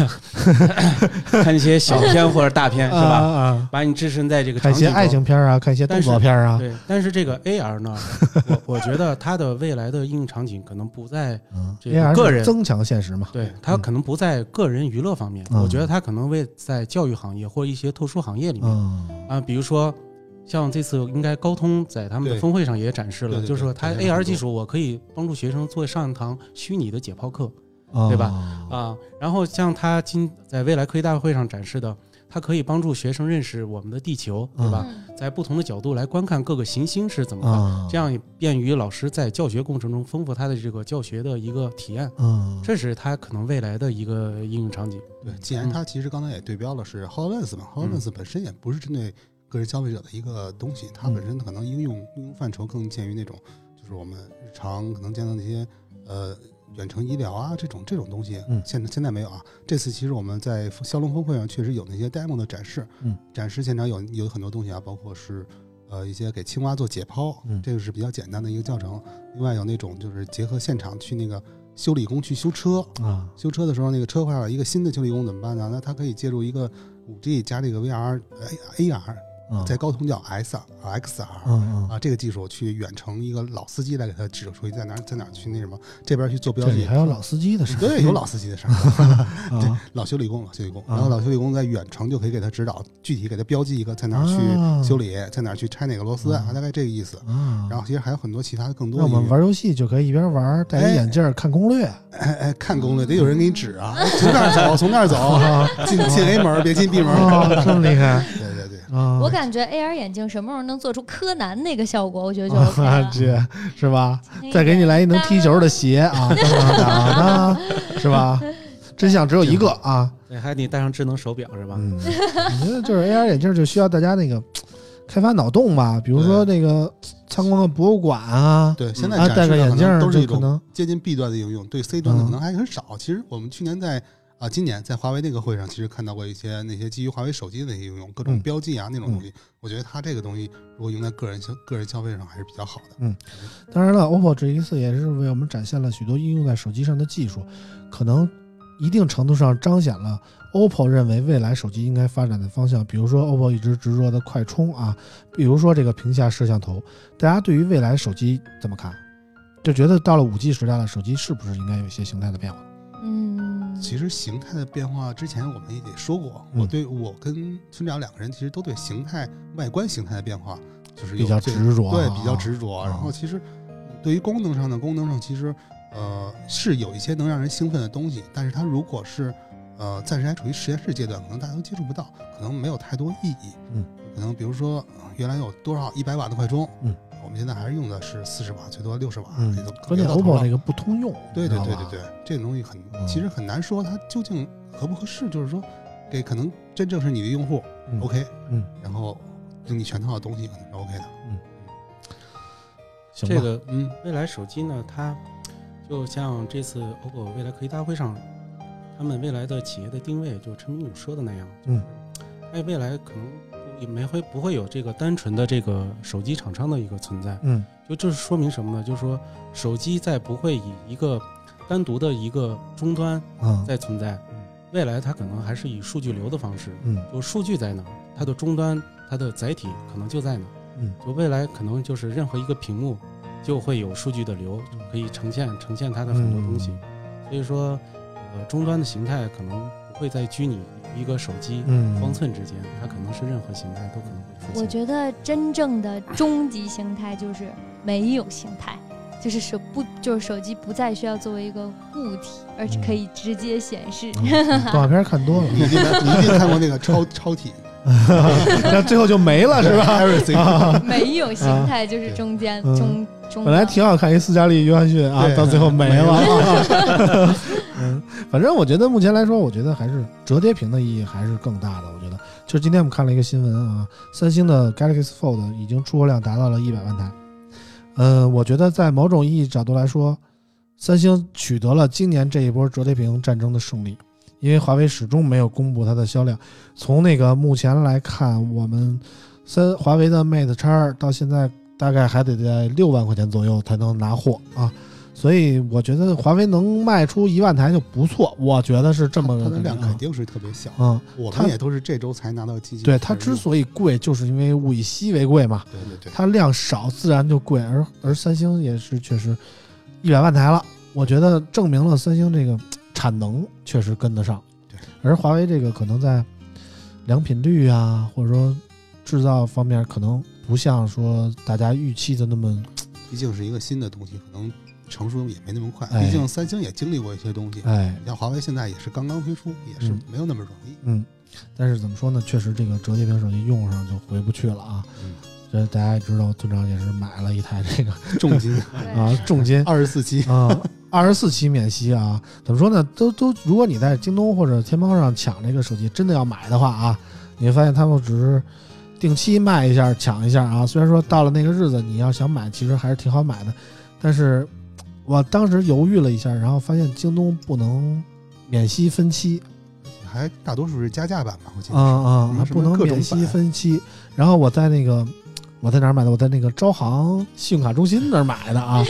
Speaker 4: 看一些小片或者大片，是吧？
Speaker 2: 啊，
Speaker 4: 把你置身在这个
Speaker 2: 看一些爱情片啊，看一些动作片啊，
Speaker 4: 对，但是这个 AR 呢，我我觉得它的未来的应用场景可能不在
Speaker 2: 嗯
Speaker 4: 这个个人
Speaker 2: 是增强现实嘛，
Speaker 4: 对它可能不在个人娱乐方面，
Speaker 2: 嗯。
Speaker 4: 我觉得它可能为在教育行业或一些特殊行业里面
Speaker 2: 嗯。
Speaker 4: 啊，比如说像这次应该高通在他们的峰会上也展示了，就是说它 AR 技术，我可以帮助学生做上一堂虚拟的解剖课
Speaker 2: 啊
Speaker 4: 对吧？啊，然后像他今在未来科技大会上展示的。它可以帮助学生认识我们的地球，对吧？
Speaker 1: 嗯
Speaker 4: 在不同的角度来观看各个行星是怎么这样也便于老师在教学过程中丰富他的这个教学的一个体验，
Speaker 2: 嗯，
Speaker 4: 这是他可能未来的一个应用场景。
Speaker 3: 对，既然它其实刚才也对标了是 Hololens 嘛，Hololens 本身也不是针对个人消费者的一个东西，它本身可能应用应用范畴更见于那种就是我们日常可能见到那些呃远程医疗啊这种这种东西，
Speaker 2: 嗯
Speaker 3: 现在现在没有啊。这次其实我们在骁龙峰会上确实有那些 demo 的展示，
Speaker 2: 嗯，
Speaker 3: 展示现场有有很多东西啊，包括是呃一些给青蛙做解剖，
Speaker 2: 嗯
Speaker 3: 这个是比较简单的一个教程。另外有那种就是结合现场去那个修理工去修车，
Speaker 2: 啊，
Speaker 3: 修车的时候，那个车坏了，一个新的修理工怎么办呢？那他可以借助一个五 G 加这个 VR、AR，
Speaker 2: 啊
Speaker 3: 在高通叫 S R XR
Speaker 2: 嗯嗯，
Speaker 3: 啊，这个技术去远程一个老司机来给他指出去在哪儿在哪儿去那什么，这边去做标记
Speaker 2: 还。有老司机的事儿，
Speaker 3: 对，有老司机的事儿，对
Speaker 2: 啊，
Speaker 3: 老修理工，老修理工，
Speaker 2: 啊
Speaker 3: 然后老修理工在远程就可以给他指导，具体给他标记一个在哪去修理，在哪儿去拆哪个螺丝，大概这个意思。
Speaker 2: 啊，
Speaker 3: 然后其实还有很多其他的更多
Speaker 2: 那我们。玩游戏就可以一边玩戴着眼镜儿看攻略，
Speaker 3: 哎哎，看攻略得有人给你指啊，从那儿走，从那儿走，
Speaker 2: 啊
Speaker 3: 进进 A 门，别进 B 门。
Speaker 2: 啊，这么厉害。啊！
Speaker 1: 我感觉 AR 眼镜什么时候能做出柯南那个效果，我觉得就 OK
Speaker 2: 啊，
Speaker 1: 了。
Speaker 2: 这是吧？再给你来一能踢球的鞋啊，当当当当是吧？真相只有一个啊。
Speaker 4: 对，还得带上智能手表是吧？
Speaker 2: 嗯，我觉得就是 AR 眼镜就需要大家那个 开发脑洞吧，比如说那个参观个博物馆啊，
Speaker 3: 对，现在
Speaker 2: 啊，戴个眼镜
Speaker 3: 都是一种
Speaker 2: 就可能
Speaker 3: 接近 B 端的应用，对 C 端的
Speaker 2: 嗯
Speaker 3: 可能还很少。其实我们去年在啊，今年在华为那个会上，其实看到过一些那些基于华为手机的那些应用，各种
Speaker 2: 嗯
Speaker 3: 标记啊那种东西。我觉得它这个东西如果用在个人消个人消费上还是比较好的。
Speaker 2: 嗯当然了，OPPO G 4也是为我们展现了许多应用在手机上的技术，可能一定程度上彰显了 OPPO 认为未来手机应该发展的方向。比如说，OPPO 一直执着的快充啊，比如说这个屏下摄像头。大家对于未来手机怎么看？就觉得到了五 G 时代了，手机是不是应该有一些形态的变化？
Speaker 1: 嗯，
Speaker 3: 其实形态的变化之前我们也说过，
Speaker 2: 嗯
Speaker 3: 我对我跟村长两个人其实都对形态外观形态的变化就是有
Speaker 2: 比较执着啊
Speaker 3: 对，比较执着。
Speaker 2: 啊
Speaker 3: 然后其实对于功能上的功能上，其实呃是有一些能让人兴奋的东西，但是它如果是呃暂时还处于实验室阶段，可能大家都接触不到，可能没有太多意义。
Speaker 2: 嗯，
Speaker 3: 可能比如说呃原来有多少一百瓦的快充，
Speaker 2: 嗯，
Speaker 3: 我们现在还是用的是四十瓦，最多六十瓦，
Speaker 2: 嗯
Speaker 3: 这都，
Speaker 2: 关键 OPPO 那个不通用，
Speaker 3: 对对对对对，这个东西很，
Speaker 2: 嗯
Speaker 3: 其实很难说它究竟合不合适。就是说，给可能真正是你的用户、
Speaker 2: 嗯
Speaker 3: OK，
Speaker 2: 嗯，
Speaker 3: 然后用你全套的东西可能是 OK 的。
Speaker 2: 行
Speaker 4: 这个
Speaker 3: 嗯，
Speaker 4: 未来手机呢，它就像这次 OPPO 未来科技大会上，他们未来的企业的定位，就陈明宇说的那样，
Speaker 2: 嗯，
Speaker 4: 哎，未来可能也没会不会有这个单纯的这个手机厂商的一个存在，
Speaker 2: 嗯
Speaker 4: 就这是说明什么呢？就是说手机在不会以一个单独的一个终端
Speaker 2: 啊
Speaker 4: 在存在
Speaker 2: 嗯，
Speaker 4: 未来它可能还是以数据流的方式，
Speaker 2: 嗯
Speaker 4: 就数据在哪，它的终端它的载体可能就在哪。
Speaker 2: 嗯
Speaker 4: 就未来可能就是任何一个屏幕就会有数据的流，可以呈现呈现它的很多东西。所以说，呃，终端的形态可能不会再拘泥于一个手机
Speaker 2: 嗯
Speaker 4: 方寸之间，它可能是任何形态都可能会出现。
Speaker 1: 我觉得真正的终极形态就是没有形态，就是手不就是手机不再需要作为一个固体，而且可以直接显示。
Speaker 2: 嗯动画片看多了，
Speaker 3: 你一定你一定看过那个超超体
Speaker 2: 那最后就没了是吧
Speaker 3: ？？Everything，
Speaker 2: 啊，
Speaker 1: 没有形态就是中间
Speaker 2: 嗯
Speaker 1: 中中
Speaker 2: 本来挺好看一斯嘉丽·约翰逊啊，到最后没了。
Speaker 3: 没
Speaker 2: 嗯，反正我觉得目前来说，我觉得还是折叠屏的意义还是更大的。我觉得，就是今天我们看了一个新闻啊，三星的 Galaxy Fold 已经出货量达到了一百万台。嗯，我觉得在某种意义角度来说，三星取得了今年这一波折叠屏战争的胜利，因为华为始终没有公布它的销量。从那个目前来看，我们三华为的 Mate 叉到现在大概还得在六万块钱左右才能拿货啊，所以我觉得华为能卖出一万台就不错，我觉得是这么
Speaker 3: 它的
Speaker 2: 个感觉啊
Speaker 3: 量肯定是特别小。
Speaker 2: 嗯，
Speaker 3: 我
Speaker 2: 它
Speaker 3: 们也都是这周才拿到机器。
Speaker 2: 对它之所以贵，就是因为物以稀为贵嘛，
Speaker 3: 对对对，
Speaker 2: 它量少自然就贵，而而三星也是确实一百万台了，我觉得证明了三星这个产能确实跟得上，
Speaker 3: 对，
Speaker 2: 而华为这个可能在良品率啊，或者说制造方面，可能不像说大家预期的那么，
Speaker 3: 毕竟是一个新的东西，可能成熟也没那么快。
Speaker 2: 哎
Speaker 3: 毕竟三星也经历过一些东西，
Speaker 2: 哎，
Speaker 3: 像华为现在也是刚刚推出，也是
Speaker 2: 嗯
Speaker 3: 没有那么容易。
Speaker 2: 嗯，但是怎么说呢？确实这个折叠屏手机用上就回不去了啊。
Speaker 3: 嗯，
Speaker 2: 这大家也知道，村长也是买了一台这个
Speaker 3: 重金
Speaker 2: 啊重金
Speaker 3: 二十四期，
Speaker 2: 啊，二十四期免息啊，怎么说呢？都都，如果你在京东或者天猫上抢这个手机，真的要买的话啊，你会发现他们只是定期卖一下、抢一下啊。虽然说到了那个日子，你要想买，其实还是挺好买的，但是我当时犹豫了一下，然后发现京东不能免息分期
Speaker 3: 还大多数是加价版吧，我记
Speaker 2: 啊
Speaker 3: 得。
Speaker 2: 啊，还不能免息分期。然后我在那个。我在哪儿买的？我在那个招行信用卡中心那儿买的啊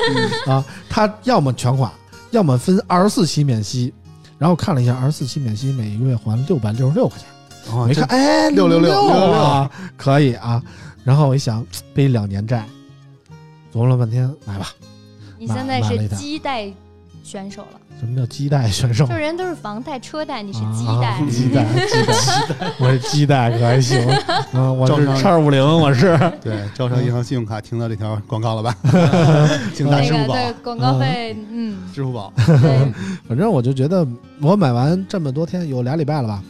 Speaker 2: 啊！他要么全款，要么分二十四期免息。然后看了一下，二十四期免息，每个月还六百六十六块钱。
Speaker 3: 哦
Speaker 2: 我一看，
Speaker 3: 这
Speaker 2: 哎
Speaker 3: ，666
Speaker 2: 六啊，可以啊。然后我一想，背两年债，琢磨了半天，买吧。
Speaker 1: 你现在是
Speaker 2: 买了一台
Speaker 1: 基贷选手了，
Speaker 2: 什么叫基贷选手
Speaker 1: 就？人都是房贷、车贷，你是
Speaker 2: 啊
Speaker 1: 基贷。
Speaker 2: 基贷，基贷，我是基贷可还行。嗯，我是叉五零，我是。
Speaker 3: 对招商银行信用卡听到这条广告了吧？请打
Speaker 1: 那
Speaker 3: 支付宝，
Speaker 1: 个对广告费，嗯，
Speaker 3: 支付宝。
Speaker 1: 对，
Speaker 2: 反正我就觉得，我买完这么多天，有俩礼拜了吧，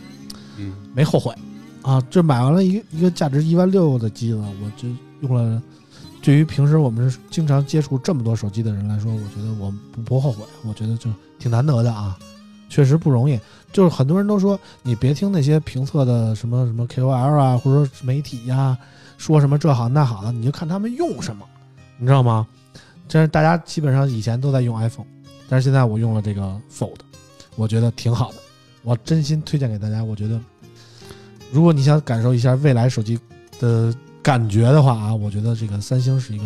Speaker 3: 嗯，
Speaker 2: 没后悔啊！这买完了一个一个价值一万六的机子，我就用了。对于平时我们经常接触这么多手机的人来说，我觉得我不不后悔，我觉得就挺难得的啊，确实不容易。就是很多人都说，你别听那些评测的什么什么 KOL 啊，或者说媒体呀、说什么这好那好的，你就看他们用什么，你知道吗？这是大家基本上以前都在用 iPhone，但是现在我用了这个 Fold，我觉得挺好的，我真心推荐给大家。我觉得，如果你想感受一下未来手机的感觉的话啊，我觉得这个三星是一个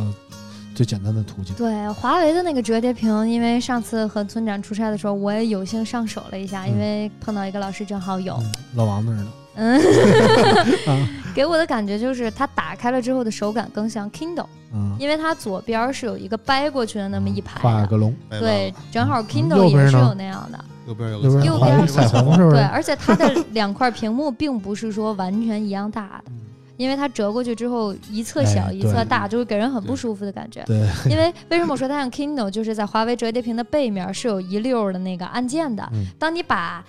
Speaker 2: 最简单的途径。
Speaker 1: 对，华为的那个折叠屏，因为上次和村长出差的时候，我也有幸上手了一下，因
Speaker 2: 嗯。
Speaker 1: 为碰到一个老师正好有，
Speaker 2: 嗯，老王那儿呢，
Speaker 1: 嗯，
Speaker 2: 啊。
Speaker 1: 给我的感觉就是它打开了之后的手感更像 Kindle，
Speaker 2: 嗯，
Speaker 1: 因为它左边是有一个掰过去的那么一排的，
Speaker 2: 画个龙，
Speaker 1: 对，正好
Speaker 2: 嗯
Speaker 1: Kindle 也是有那样的，
Speaker 3: 右边有
Speaker 2: 右边
Speaker 1: 右边
Speaker 2: 彩虹是不
Speaker 1: 对，而且它的两块屏幕并不是说完全一样大的，因为它折过去之后一侧小
Speaker 2: 哎
Speaker 1: 一侧大，就会给人很不舒服的感觉。
Speaker 2: 对，
Speaker 1: 因为为什么我说它像 Kindle，就是在华为折叠屏的背面是有一溜儿的那个按键的，
Speaker 2: 嗯。
Speaker 1: 当你把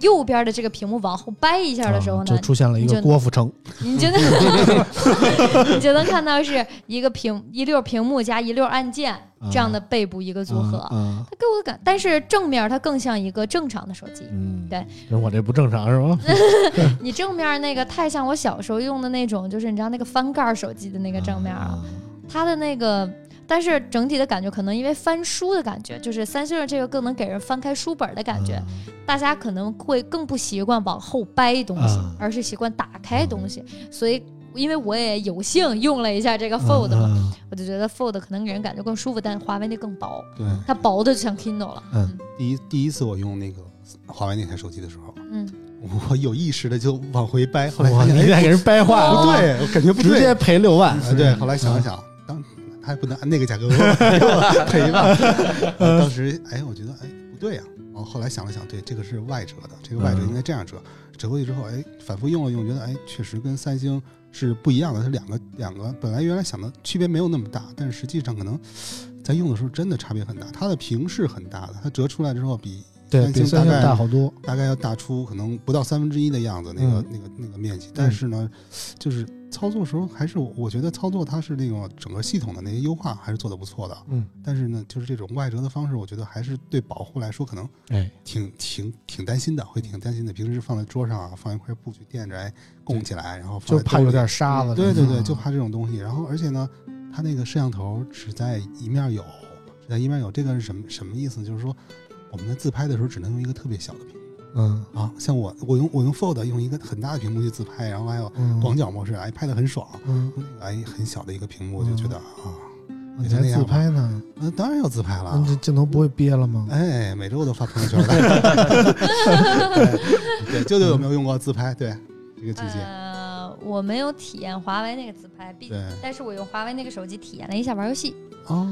Speaker 1: 右边的这个屏幕往后掰一下的时候呢
Speaker 2: 啊就，出现了一个郭富城，
Speaker 1: 你就能 你就能看到是一个屏一溜儿屏幕加一溜儿按键这样的背部一个组合。
Speaker 2: 啊，
Speaker 1: 它给我的感，但是正面它更像一个正常的手机。
Speaker 2: 嗯，
Speaker 1: 对，
Speaker 2: 我这不正常是吗？
Speaker 1: 你正面那个太像我小时候用的那种，就是你知道那个翻盖手机的那个正面了。
Speaker 2: 啊，
Speaker 1: 它的那个，但是整体的感觉可能因为翻书的感觉，就是三星的这个更能给人翻开书本的感觉，
Speaker 2: 啊
Speaker 1: 大家可能会更不习惯往后掰东西，
Speaker 2: 啊
Speaker 1: 而是习惯打开东西。所以，因为我也有幸用了一下这个 Fold 嘛，
Speaker 2: 嘛，
Speaker 1: 我就觉得 Fold 可能给人感觉更舒服，但华为那更薄，
Speaker 3: 对，
Speaker 1: 它薄的就像 Kindle 了。
Speaker 2: 嗯
Speaker 3: 第一第一次我用那个华为那台手机的时候，
Speaker 1: 嗯，
Speaker 3: 我有意识的就往回掰，后来，发现哎
Speaker 2: 你再给人掰坏了，
Speaker 3: 不对，我感觉不对，
Speaker 2: 直接赔六万
Speaker 3: 啊，对，后来想了想，还不能按那个价格给我赔吧。当时哎，我觉得哎不对呀、然后后来想了想，对，这个是外折的，这个外折应该这样折。折过去之后，哎，反复用了用，觉得哎，确实跟三星是不一样的，它两个两个本来原来想的区别没有那么大，但是实际上可能在用的时候真的差别很大。它的屏是很大的，它折出来之后比三
Speaker 2: 星
Speaker 3: 星大概
Speaker 2: 大好多，
Speaker 3: 大概要大出可能不到三分之一的样子，那个、
Speaker 2: 嗯
Speaker 3: 那个那个面积。但是呢，就是操作时候还是我我觉得操作它是那个整个系统的那些优化还是做的不错的。
Speaker 2: 嗯，
Speaker 3: 但是呢，就是这种外折的方式，我觉得还是对保护来说可能
Speaker 2: 哎，
Speaker 3: 挺挺挺担心的，会挺担心的。平时放在桌上啊，放一块布去垫着，哎，供起来，然后放
Speaker 2: 就怕有点沙子，
Speaker 3: 对对对，
Speaker 2: 嗯
Speaker 3: 就怕这种东西。然后而且呢，它那个摄像头只在一面有，只在一面有，这个是什么什么意思？就是说我们在自拍的时候只能用一个特别小的屏幕。
Speaker 2: 嗯
Speaker 3: 啊，像我我用我用 Fold 用一个很大的屏幕去自拍，然后还有
Speaker 2: 嗯
Speaker 3: 广角模式，哎，拍的很爽。
Speaker 2: 嗯
Speaker 3: 哎很小的一个屏幕，我就觉得啊，
Speaker 2: 你还自拍呢？
Speaker 3: 那当然要自拍了
Speaker 2: 那。这镜头不会憋了吗？
Speaker 3: 哎，每周我都发朋友圈的。对，舅舅有没有用过自拍？对，这个机器。
Speaker 1: 呃，我没有体验华为那个自拍，毕
Speaker 3: 对
Speaker 1: 但是我用华为那个手机体验了一下玩游戏。
Speaker 3: 哦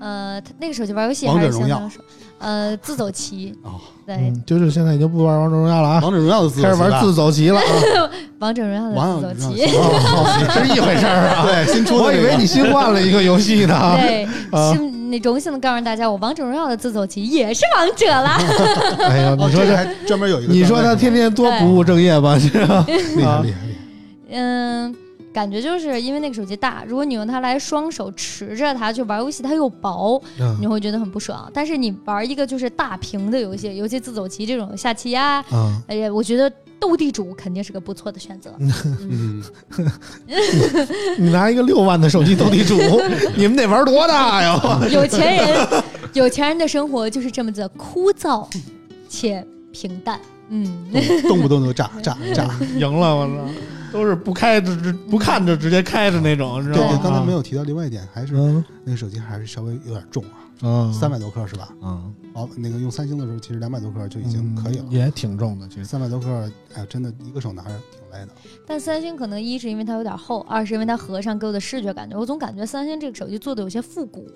Speaker 1: 呃，它那个时候就玩游戏
Speaker 3: 王
Speaker 1: 还
Speaker 3: 者荣耀
Speaker 1: 是相当爽。呃，自走棋，
Speaker 3: 哦，
Speaker 1: 对，
Speaker 2: 嗯，就是现在已经不玩王者荣耀了啊，
Speaker 3: 王者荣耀的自
Speaker 2: 开始玩自走棋了 啊，
Speaker 1: 王者荣耀的自走棋。
Speaker 2: 哦是一回事儿啊。
Speaker 3: 对新出的那个。
Speaker 2: 我以为你新换了一个游戏呢。
Speaker 1: 对，
Speaker 2: 啊
Speaker 1: 是那荣幸的告诉大家，我王者荣耀的自走棋也是王者了。
Speaker 2: 哎呦，
Speaker 3: 哦，
Speaker 2: 你说这，
Speaker 3: 还专门有一个。
Speaker 2: 你说他天天多不务正业吧？这个
Speaker 3: 厉害厉害厉害。
Speaker 1: 嗯，感觉就是因为那个手机大，如果你用它来双手持着它去玩游戏，它又薄，你
Speaker 2: 嗯
Speaker 1: 会觉得很不爽。但是你玩一个就是大屏的游戏，尤其自走棋这种下棋呀、
Speaker 2: 啊，
Speaker 1: 哎呀，我觉得斗地主肯定是个不错的选择。
Speaker 3: 嗯，
Speaker 2: 你拿一个六万的手机斗地主，你们得玩多大呀？
Speaker 1: 有钱人，有钱人的生活就是这么的枯燥且平淡。嗯，
Speaker 3: 动动不动就炸 炸炸。
Speaker 2: 赢了，我操！都是不开着直不看着直接开着那种，知道吗？
Speaker 3: 对对，刚才没有提到另外一点，还是
Speaker 2: 嗯
Speaker 3: 那个手机还是稍微有点重啊，
Speaker 2: 嗯，
Speaker 3: 三百多克是吧？
Speaker 2: 嗯，
Speaker 3: 哦，那个用三星的时候，其实两百多克就已经可以了。
Speaker 2: 也挺重的，其实。
Speaker 3: 三百多克，哎，真的一个手拿着挺累的。
Speaker 1: 但三星可能一是因为它有点厚，二是因为它合上给我的视觉感觉，我总感觉三星这个手机做的有些复古，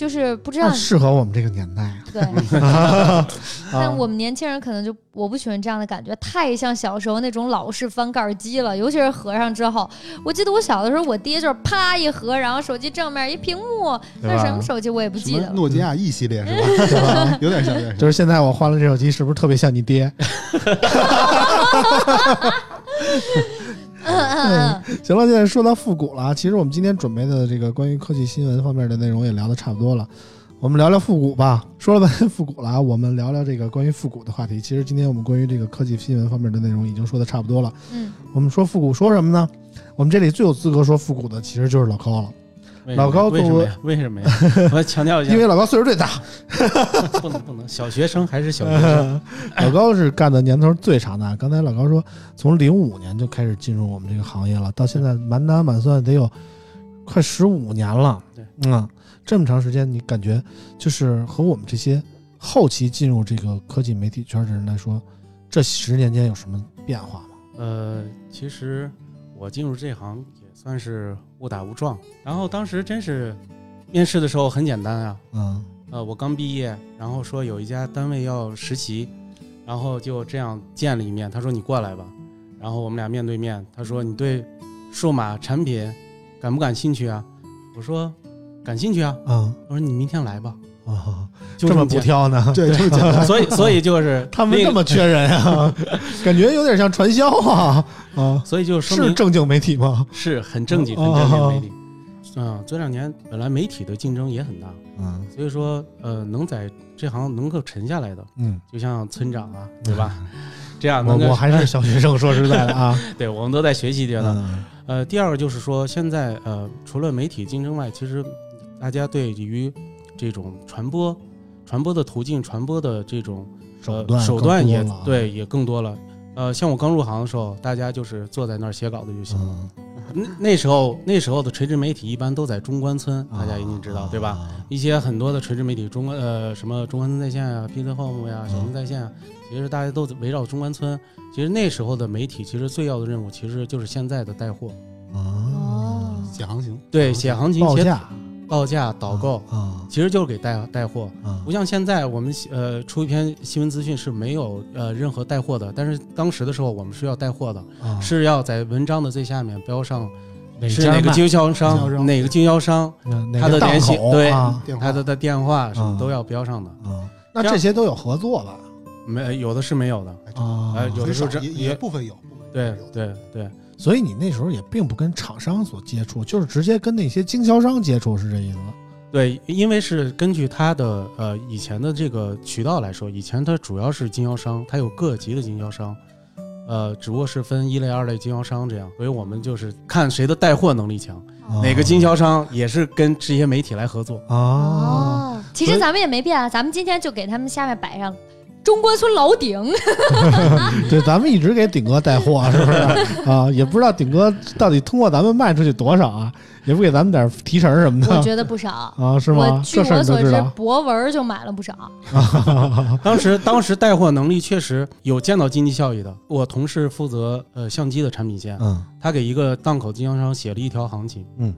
Speaker 1: 就是不知道
Speaker 2: 那适合我们这个年代啊。
Speaker 1: 对。
Speaker 2: 啊
Speaker 1: 但我们年轻人可能就我不喜欢这样的感觉，太像小时候那种老式翻盖机了，尤其是合上之后。我记得我小的时候，我爹就是啪一合，然后手机正面一屏幕，那什么手机我也不记得了。
Speaker 3: 诺基亚 E 系列是吧？有点像，有点像。
Speaker 2: 就是现在我换了这手机，是不是特别像你爹？
Speaker 1: 嗯 嗯嗯，
Speaker 2: 行了，现在说到复古了啊，其实我们今天准备的这个关于科技新闻方面的内容也聊得差不多了，我们聊聊复古吧。说了半天复古了啊，我们聊聊这个关于复古的话题。其实今天我们关于这个科技新闻方面的内容已经说的差不多了。
Speaker 1: 嗯，
Speaker 2: 我们说复古说什么呢？我们这里最有资格说复古的其实就是老高了，老高作为
Speaker 4: 为什么呀？为什么呀？我要强调一下，
Speaker 2: 因为老高岁数最大，
Speaker 4: 不能不能，小学生还是小学生。
Speaker 2: 老高是干的年头最长的。刚才老高说，从零五年就开始进入我们这个行业了，到现在满打满算得有快十五年了。
Speaker 4: 对，
Speaker 2: 嗯，这么长时间，你感觉就是和我们这些后期进入这个科技媒体圈的人来说，这十年间有什么变化吗？
Speaker 4: 呃，其实我进入这行也算是误打误撞。然后当时真是面试的时候很简单啊，
Speaker 2: 嗯
Speaker 4: 呃，我刚毕业，然后说有一家单位要实习，然后就这样见了一面。他说你过来吧，然后我们俩面对面。他说你对数码产品感不感兴趣啊？我说感兴趣啊。
Speaker 2: 嗯
Speaker 4: 我说你明天来吧，
Speaker 2: 啊，
Speaker 4: 就
Speaker 2: 这么不挑呢？
Speaker 3: 对，这么简单。
Speaker 4: 所以所以就是
Speaker 2: 他们
Speaker 4: 那个
Speaker 2: 这么缺人啊，感觉有点像传销啊啊！
Speaker 4: 所以就说明
Speaker 2: 是正经媒体吗？
Speaker 4: 是很正经、
Speaker 2: 哦
Speaker 4: 很正经媒体。嗯，这两年本来媒体的竞争也很大，
Speaker 2: 嗯
Speaker 4: 所以说呃，能在这行能够沉下来的，
Speaker 2: 嗯，
Speaker 4: 就像村长啊，对吧？这样
Speaker 2: 我我还是小学生，说实在的啊，
Speaker 4: 对，我们都在学习阶段。
Speaker 2: 嗯
Speaker 4: 呃，第二个就是说，现在呃，除了媒体竞争外，其实大家对于这种传播、传播的途径、传播的这种呃
Speaker 2: 手段
Speaker 4: 手段也
Speaker 2: 更多了啊
Speaker 4: 对也更多了。呃，像我刚入行的时候，大家就是坐在那儿写稿子就行了。
Speaker 2: 嗯，
Speaker 4: 那那时候那时候的垂直媒体一般都在中关村，大家一定知道，对吧？
Speaker 2: 啊？
Speaker 4: 一些很多的垂直媒体，中关呃什么中关村在线啊、PC Home 呀、
Speaker 2: 嗯
Speaker 4: 小明在线啊，其实大家都围绕中关村。其实那时候的媒体，其实最要的任务其实就是现在的带货，
Speaker 2: 啊，
Speaker 1: 哦，
Speaker 3: 写行情，
Speaker 4: 对，写行情、写
Speaker 2: 报价、
Speaker 4: 导购，
Speaker 2: 啊
Speaker 4: 其实就是给带带货。
Speaker 2: 啊。
Speaker 4: 不像现在我们呃出一篇新闻资讯是没有呃任何带货的，但是当时的时候我们是要带货的，
Speaker 2: 啊！
Speaker 4: 是要在文章的最下面标上是哪个经销商，哪个经销商，他的联系对他的的电话什么
Speaker 2: 嗯
Speaker 4: 都要标上的。
Speaker 2: 啊，那
Speaker 4: 这
Speaker 2: 些都有合作吧？
Speaker 4: 没有的是没有的，
Speaker 2: 啊。
Speaker 4: 呃有的时候这
Speaker 3: 很少也
Speaker 4: 也
Speaker 3: 也部分有，
Speaker 4: 对对对，
Speaker 2: 所以你那时候也并不跟厂商所接触，就是直接跟那些经销商接触，是这意思吗？
Speaker 4: 对，因为是根据它的呃以前的这个渠道来说，以前它主要是经销商，它有各级的经销商，呃，只不过是分一类、二类经销商这样，所以我们就是看谁的带货能力强，
Speaker 2: 啊
Speaker 4: 哪个经销商也是跟这些媒体来合作。
Speaker 2: 啊？
Speaker 1: 哦，其实咱们也没变啊，咱们今天就给他们下面摆上中关村老顶，
Speaker 2: 对，咱们一直给顶哥带货，是不是啊？也不知道顶哥到底通过咱们卖出去多少啊？也不给咱们点提成什么的。
Speaker 1: 我觉得不少
Speaker 2: 啊，是吗？
Speaker 1: 我据我所知，博文就买了不少。
Speaker 4: 当时当时带货能力确实有见到经济效益的。我同事负责呃相机的产品线，
Speaker 2: 嗯，
Speaker 4: 他给一个档口经销商写了一条行情，
Speaker 2: 嗯，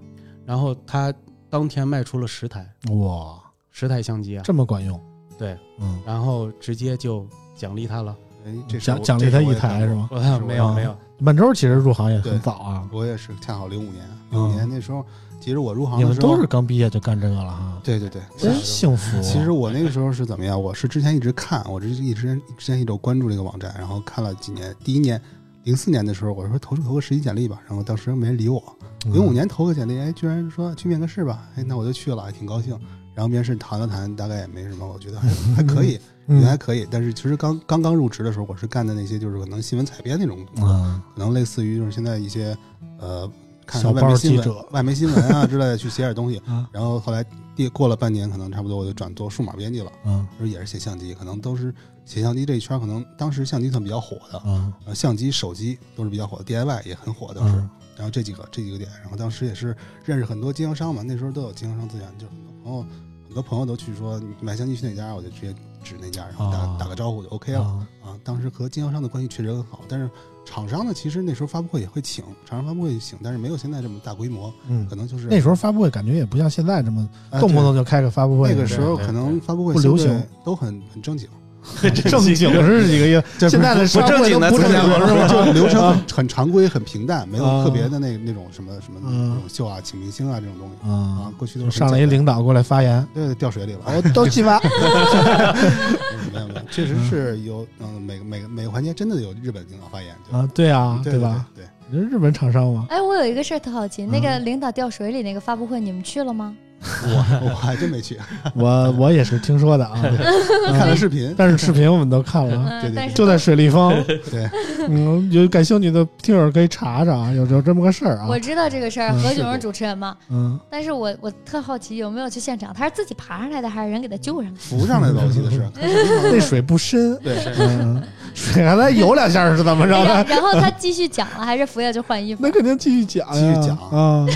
Speaker 4: 然后他当天卖出了十台，
Speaker 2: 哇，
Speaker 4: 十台相机啊，
Speaker 2: 这么管用。
Speaker 4: 对，
Speaker 2: 嗯，
Speaker 4: 然后直接就奖励他了，
Speaker 3: 哎，这
Speaker 2: 奖奖励他一台是吗？
Speaker 4: 没有没有，
Speaker 2: 满洲其实入行也很早啊，
Speaker 3: 我也是恰好零五年，零五年那时候，其实我入行的时
Speaker 2: 候都是刚毕业就干这个了哈，
Speaker 3: 对对对，
Speaker 2: 真幸福。
Speaker 3: 其实我那个时候是怎么样？我是之前一直看，我这一直之前一直关注这个网站，然后看了几年。第一年零四年的时候，我说投投个实习简历吧，然后当时没人理我。零五年投个简历，哎，居然说去面个试吧，哎，那我就去了，还挺高兴。然后面试谈了谈，大概也没什么，我觉得还还可以，也还可以。但是其实刚刚刚入职的时候，我是干的那些就是可能新闻采编那种，可能类似于就是现在一些呃，看外媒新闻、外媒新闻啊之类的去写点东西。然后后来第过了半年，可能差不多我就转做数码编辑了。嗯，就是也是写相机，可能都是写相机这一圈，可能当时相机算比较火的。嗯，相机、手机都是比较火的，DIY 也很火当时。然后这几个这几个点，然后当时也是认识很多经销商嘛，那时候都有经销商资源，就很多朋友。很多朋友都去说买相机去哪家，我就直接指那家，然后打打个招呼就 OK 了啊。当时和经销商的关系确实很好，但是厂商呢，其实那时候发布会也会请，厂商发布会请，但是没有现在这么大规模。嗯，可能就是
Speaker 2: 那时候发布会感觉也不像现在这么动不动就开个发布会。
Speaker 3: 那个时候可能发布会
Speaker 2: 不流行，
Speaker 3: 都很很正经。
Speaker 2: 正经是几个月，现在的
Speaker 4: 不正经的
Speaker 2: 不正经是吧？
Speaker 3: 就流程很很常规，很平淡，没有特别的那那种什么什么那种秀啊，请明星啊这种东西啊。过去都是
Speaker 2: 上来一领导过来发言，
Speaker 3: 对，掉水里了，
Speaker 2: 都去吧。
Speaker 3: 没有没有，确实是有嗯，每个每个每个环节真的有日本领导发言
Speaker 2: 啊，对啊，
Speaker 3: 对
Speaker 2: 吧？
Speaker 3: 对，
Speaker 2: 日本厂商嘛。
Speaker 1: 哎，我有一个事儿特好奇，那个领导掉水里那个发布会，你们去了吗？
Speaker 3: 我我还真没去，
Speaker 2: 我我也是听说的啊，
Speaker 3: 看了视频，
Speaker 2: 但是视频我们都看了，
Speaker 3: 对对，
Speaker 2: 就在水立方，
Speaker 3: 对，
Speaker 2: 嗯，有感兴趣的听友可以查查啊，有有这么个事儿啊。
Speaker 1: 我知道这个事儿，何炅是主持人嘛，嗯，但是我我特好奇有没有去现场，他是自己爬上来的还是人给他救上来？
Speaker 3: 浮上来的，我记得是，
Speaker 2: 那水不深，
Speaker 3: 对，
Speaker 2: 嗯，水还在游两下是怎么着的？
Speaker 1: 然后他继续讲了，还是服下去换衣服？
Speaker 2: 那肯定继续讲，
Speaker 3: 继续讲
Speaker 2: 啊，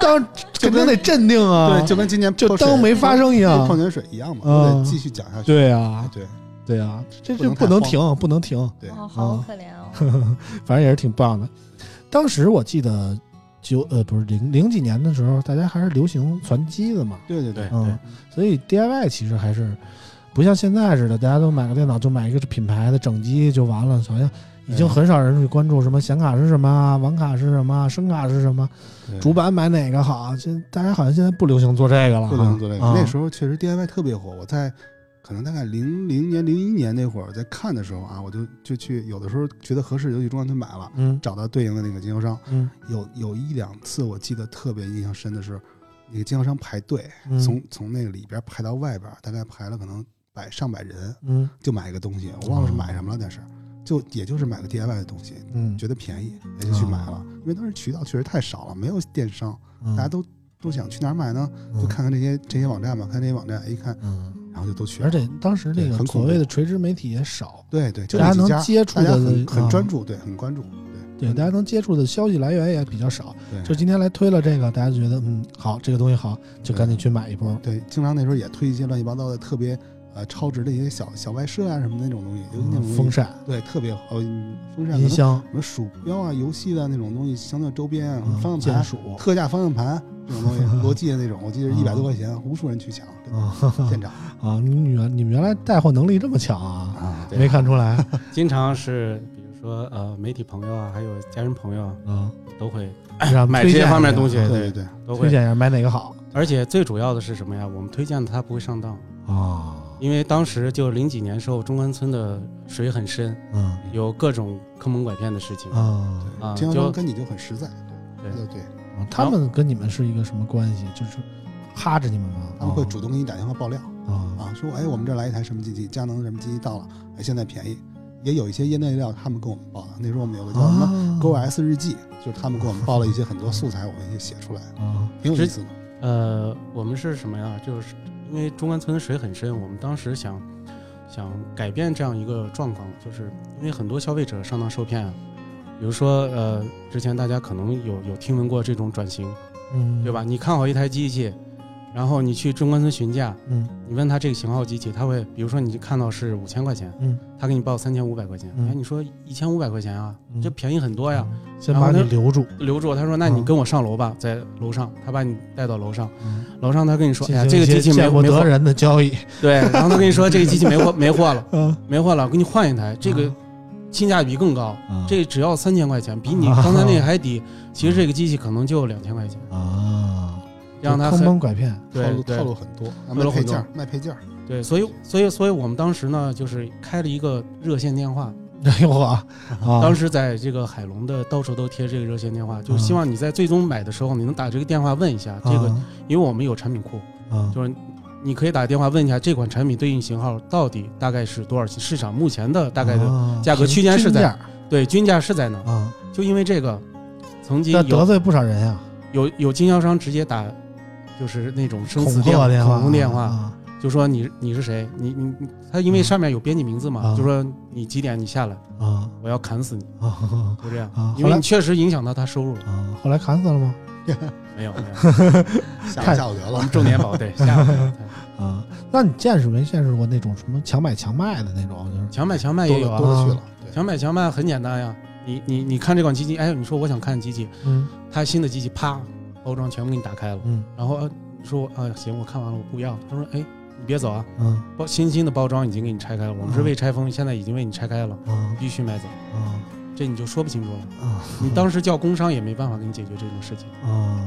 Speaker 2: 当肯定得镇定啊。
Speaker 3: 对，就跟今年
Speaker 2: 就当没发生一样，
Speaker 3: 矿泉水一样嘛，我得继续讲下去。
Speaker 2: 对啊，
Speaker 3: 对
Speaker 2: 对啊，这这不能停，不能停。
Speaker 3: 对，
Speaker 1: 好可怜哦。
Speaker 2: 反正也是挺棒的。当时我记得九呃不是零零几年的时候，大家还是流行攒机的嘛。
Speaker 3: 对对对，
Speaker 2: 嗯，所以 DIY 其实还是不像现在似的，大家都买个电脑就买一个品牌的整机就完了，好像。已经很少人去关注什么显卡是什么啊，网卡是什么，声卡是什么，主板买哪个好？现大家好像现在不流行做这个了。
Speaker 3: 不流行做这个。那时候确实 DIY 特别火。我在可能大概零零年、零一年那会儿在看的时候啊，我就就去有的时候觉得合适就去中关村买了，嗯，找到对应的那个经销商，嗯，有有一两次我记得特别印象深的是，那个经销商排队，从从那个里边排到外边，大概排了可能百上百人，嗯，就买一个东西，我忘了是买什么了，但是。就也就是买个 DIY 的东西，嗯，觉得便宜也就去买了，因为当时渠道确实太少了，没有电商，大家都都想去哪儿买呢？就看看这些这些网站吧，看这些网站，一看，嗯，然后就都去。
Speaker 2: 而且当时那个所谓的垂直媒体也少，
Speaker 3: 对对，
Speaker 2: 大家能接触的
Speaker 3: 很很专注，对，很关注，
Speaker 2: 对对，大家能接触的消息来源也比较少。就今天来推了这个，大家就觉得嗯好，这个东西好，就赶紧去买一波。
Speaker 3: 对，经常那时候也推一些乱七八糟的特别。呃，超值的一些小小外设啊，什么那种东西，尤其那种
Speaker 2: 风扇，
Speaker 3: 对，特别好。风扇、
Speaker 2: 音箱、
Speaker 3: 什么鼠标啊、游戏的那种东西，相对周边啊，方向
Speaker 2: 盘、
Speaker 3: 特价方向盘这种东西，罗技的那种，我记得一百多块钱，无数人去抢，现场
Speaker 2: 啊！你原你们原来带货能力这么强啊？啊，没看出来。
Speaker 4: 经常是，比如说呃，媒体朋友啊，还有家人朋友啊，都会买
Speaker 2: 这
Speaker 4: 些方面东西，
Speaker 3: 对对对，
Speaker 4: 都会
Speaker 2: 推荐一下买哪个好。
Speaker 4: 而且最主要的是什么呀？我们推荐的它不会上当
Speaker 2: 啊。
Speaker 4: 因为当时就零几年时候，中关村的水很深，嗯，有各种坑蒙拐骗的事情
Speaker 2: 啊
Speaker 3: 啊，经销商跟你就很实在，对对对，
Speaker 2: 他们跟你们是一个什么关系？就是哈着你们吗？
Speaker 3: 他们会主动给你打电话爆料啊啊，说哎，我们这来一台什么机器，佳能什么机器到了，哎，现在便宜，也有一些业内料，他们跟我们报的。那时候我们有个叫什么 Go S 日记，就是他们给我们报了一些很多素材，我们也写出来啊，挺有意思的。
Speaker 4: 呃，我们是什么呀？就是。因为中关村的水很深，我们当时想想改变这样一个状况，就是因为很多消费者上当受骗啊。比如说，呃，之前大家可能有有听闻过这种转型，
Speaker 2: 嗯，
Speaker 4: 对吧？你看好一台机器，然后你去中关村询价，
Speaker 2: 嗯。
Speaker 4: 你问他这个型号机器，他会，比如说你看到是五千块钱，
Speaker 2: 嗯，
Speaker 4: 他给你报三千五百块钱，
Speaker 2: 嗯。
Speaker 4: 哎，你说一千五百块钱啊，
Speaker 2: 嗯。
Speaker 4: 这便宜很多呀，
Speaker 2: 先把你留住，
Speaker 4: 留住。他说，那你
Speaker 2: 嗯。
Speaker 4: 跟我上楼吧，在楼上，他把你带到楼上，
Speaker 2: 嗯。
Speaker 4: 楼上他跟你说，哎这个机器没货
Speaker 2: 得，人的交易，
Speaker 4: 对，然后他跟你说这个机器没货 没货了，
Speaker 2: 嗯，
Speaker 4: 没货了，我给你换一台，这个性价比更高，
Speaker 2: 啊
Speaker 4: 这只要三千块钱，比你
Speaker 2: 啊。
Speaker 4: 刚才那个还低。其实这个机器可能就两千块钱，
Speaker 2: 啊，
Speaker 4: 让他
Speaker 2: 坑蒙拐骗，
Speaker 3: 套路套路很多，卖配件儿，卖配件儿，
Speaker 4: 对，所以所以所以我们当时呢，就是开了一个热线电话，
Speaker 2: 哎呦我啊，
Speaker 4: 当时在这个海龙的到处都贴这个热线电话，就希望你在最终买的时候，你能打这个电话问一下这个，因为我们有产品库，
Speaker 2: 啊
Speaker 4: 就是你可以打电话问一下这款产品对应型号到底大概是多少钱，市场目前的大概的
Speaker 2: 的
Speaker 4: 价格区间是在
Speaker 2: 啊
Speaker 4: 对均价是在哪？
Speaker 2: 啊，
Speaker 4: 就因为这个，曾经
Speaker 2: 得罪不少人呀，
Speaker 4: 有有经销商直接打，就是那种生死
Speaker 2: 电话，
Speaker 4: 电话，
Speaker 2: 啊
Speaker 4: 就说你你是谁？你你你，他因为上面有编辑名字嘛，
Speaker 2: 啊
Speaker 4: 就说你几点你下来，
Speaker 2: 啊
Speaker 4: 我要砍死你，
Speaker 2: 啊
Speaker 4: 就这样，
Speaker 2: 啊！
Speaker 4: 因为你确实影响到他收入了。
Speaker 2: 啊，后来砍死了吗？
Speaker 4: 没 有没有，
Speaker 3: 下
Speaker 2: 看
Speaker 3: 下午得了
Speaker 4: 我们。重点保对下午
Speaker 2: 啊，那你见识没见识过那种什么强买强卖的那种？就是
Speaker 4: 强买强卖也有啊，
Speaker 3: 多了去了，
Speaker 4: 强买强卖很简单呀。你你你看这款机器，哎，你说我想看机器，
Speaker 2: 嗯
Speaker 4: 它新的机器啪包装全部给你打开了，
Speaker 2: 嗯
Speaker 4: 然后说啊行，我看完了，我不要。他说哎你别走啊，
Speaker 2: 嗯
Speaker 4: 包新新的包装已经给你拆开了，我们是未拆封，现在已经为你拆开了，
Speaker 2: 啊
Speaker 4: 必须买走。
Speaker 2: 啊
Speaker 4: 这你就说不清楚了。
Speaker 2: 啊！
Speaker 4: 你当时叫工商也没办法给你解决这种事情
Speaker 2: 啊，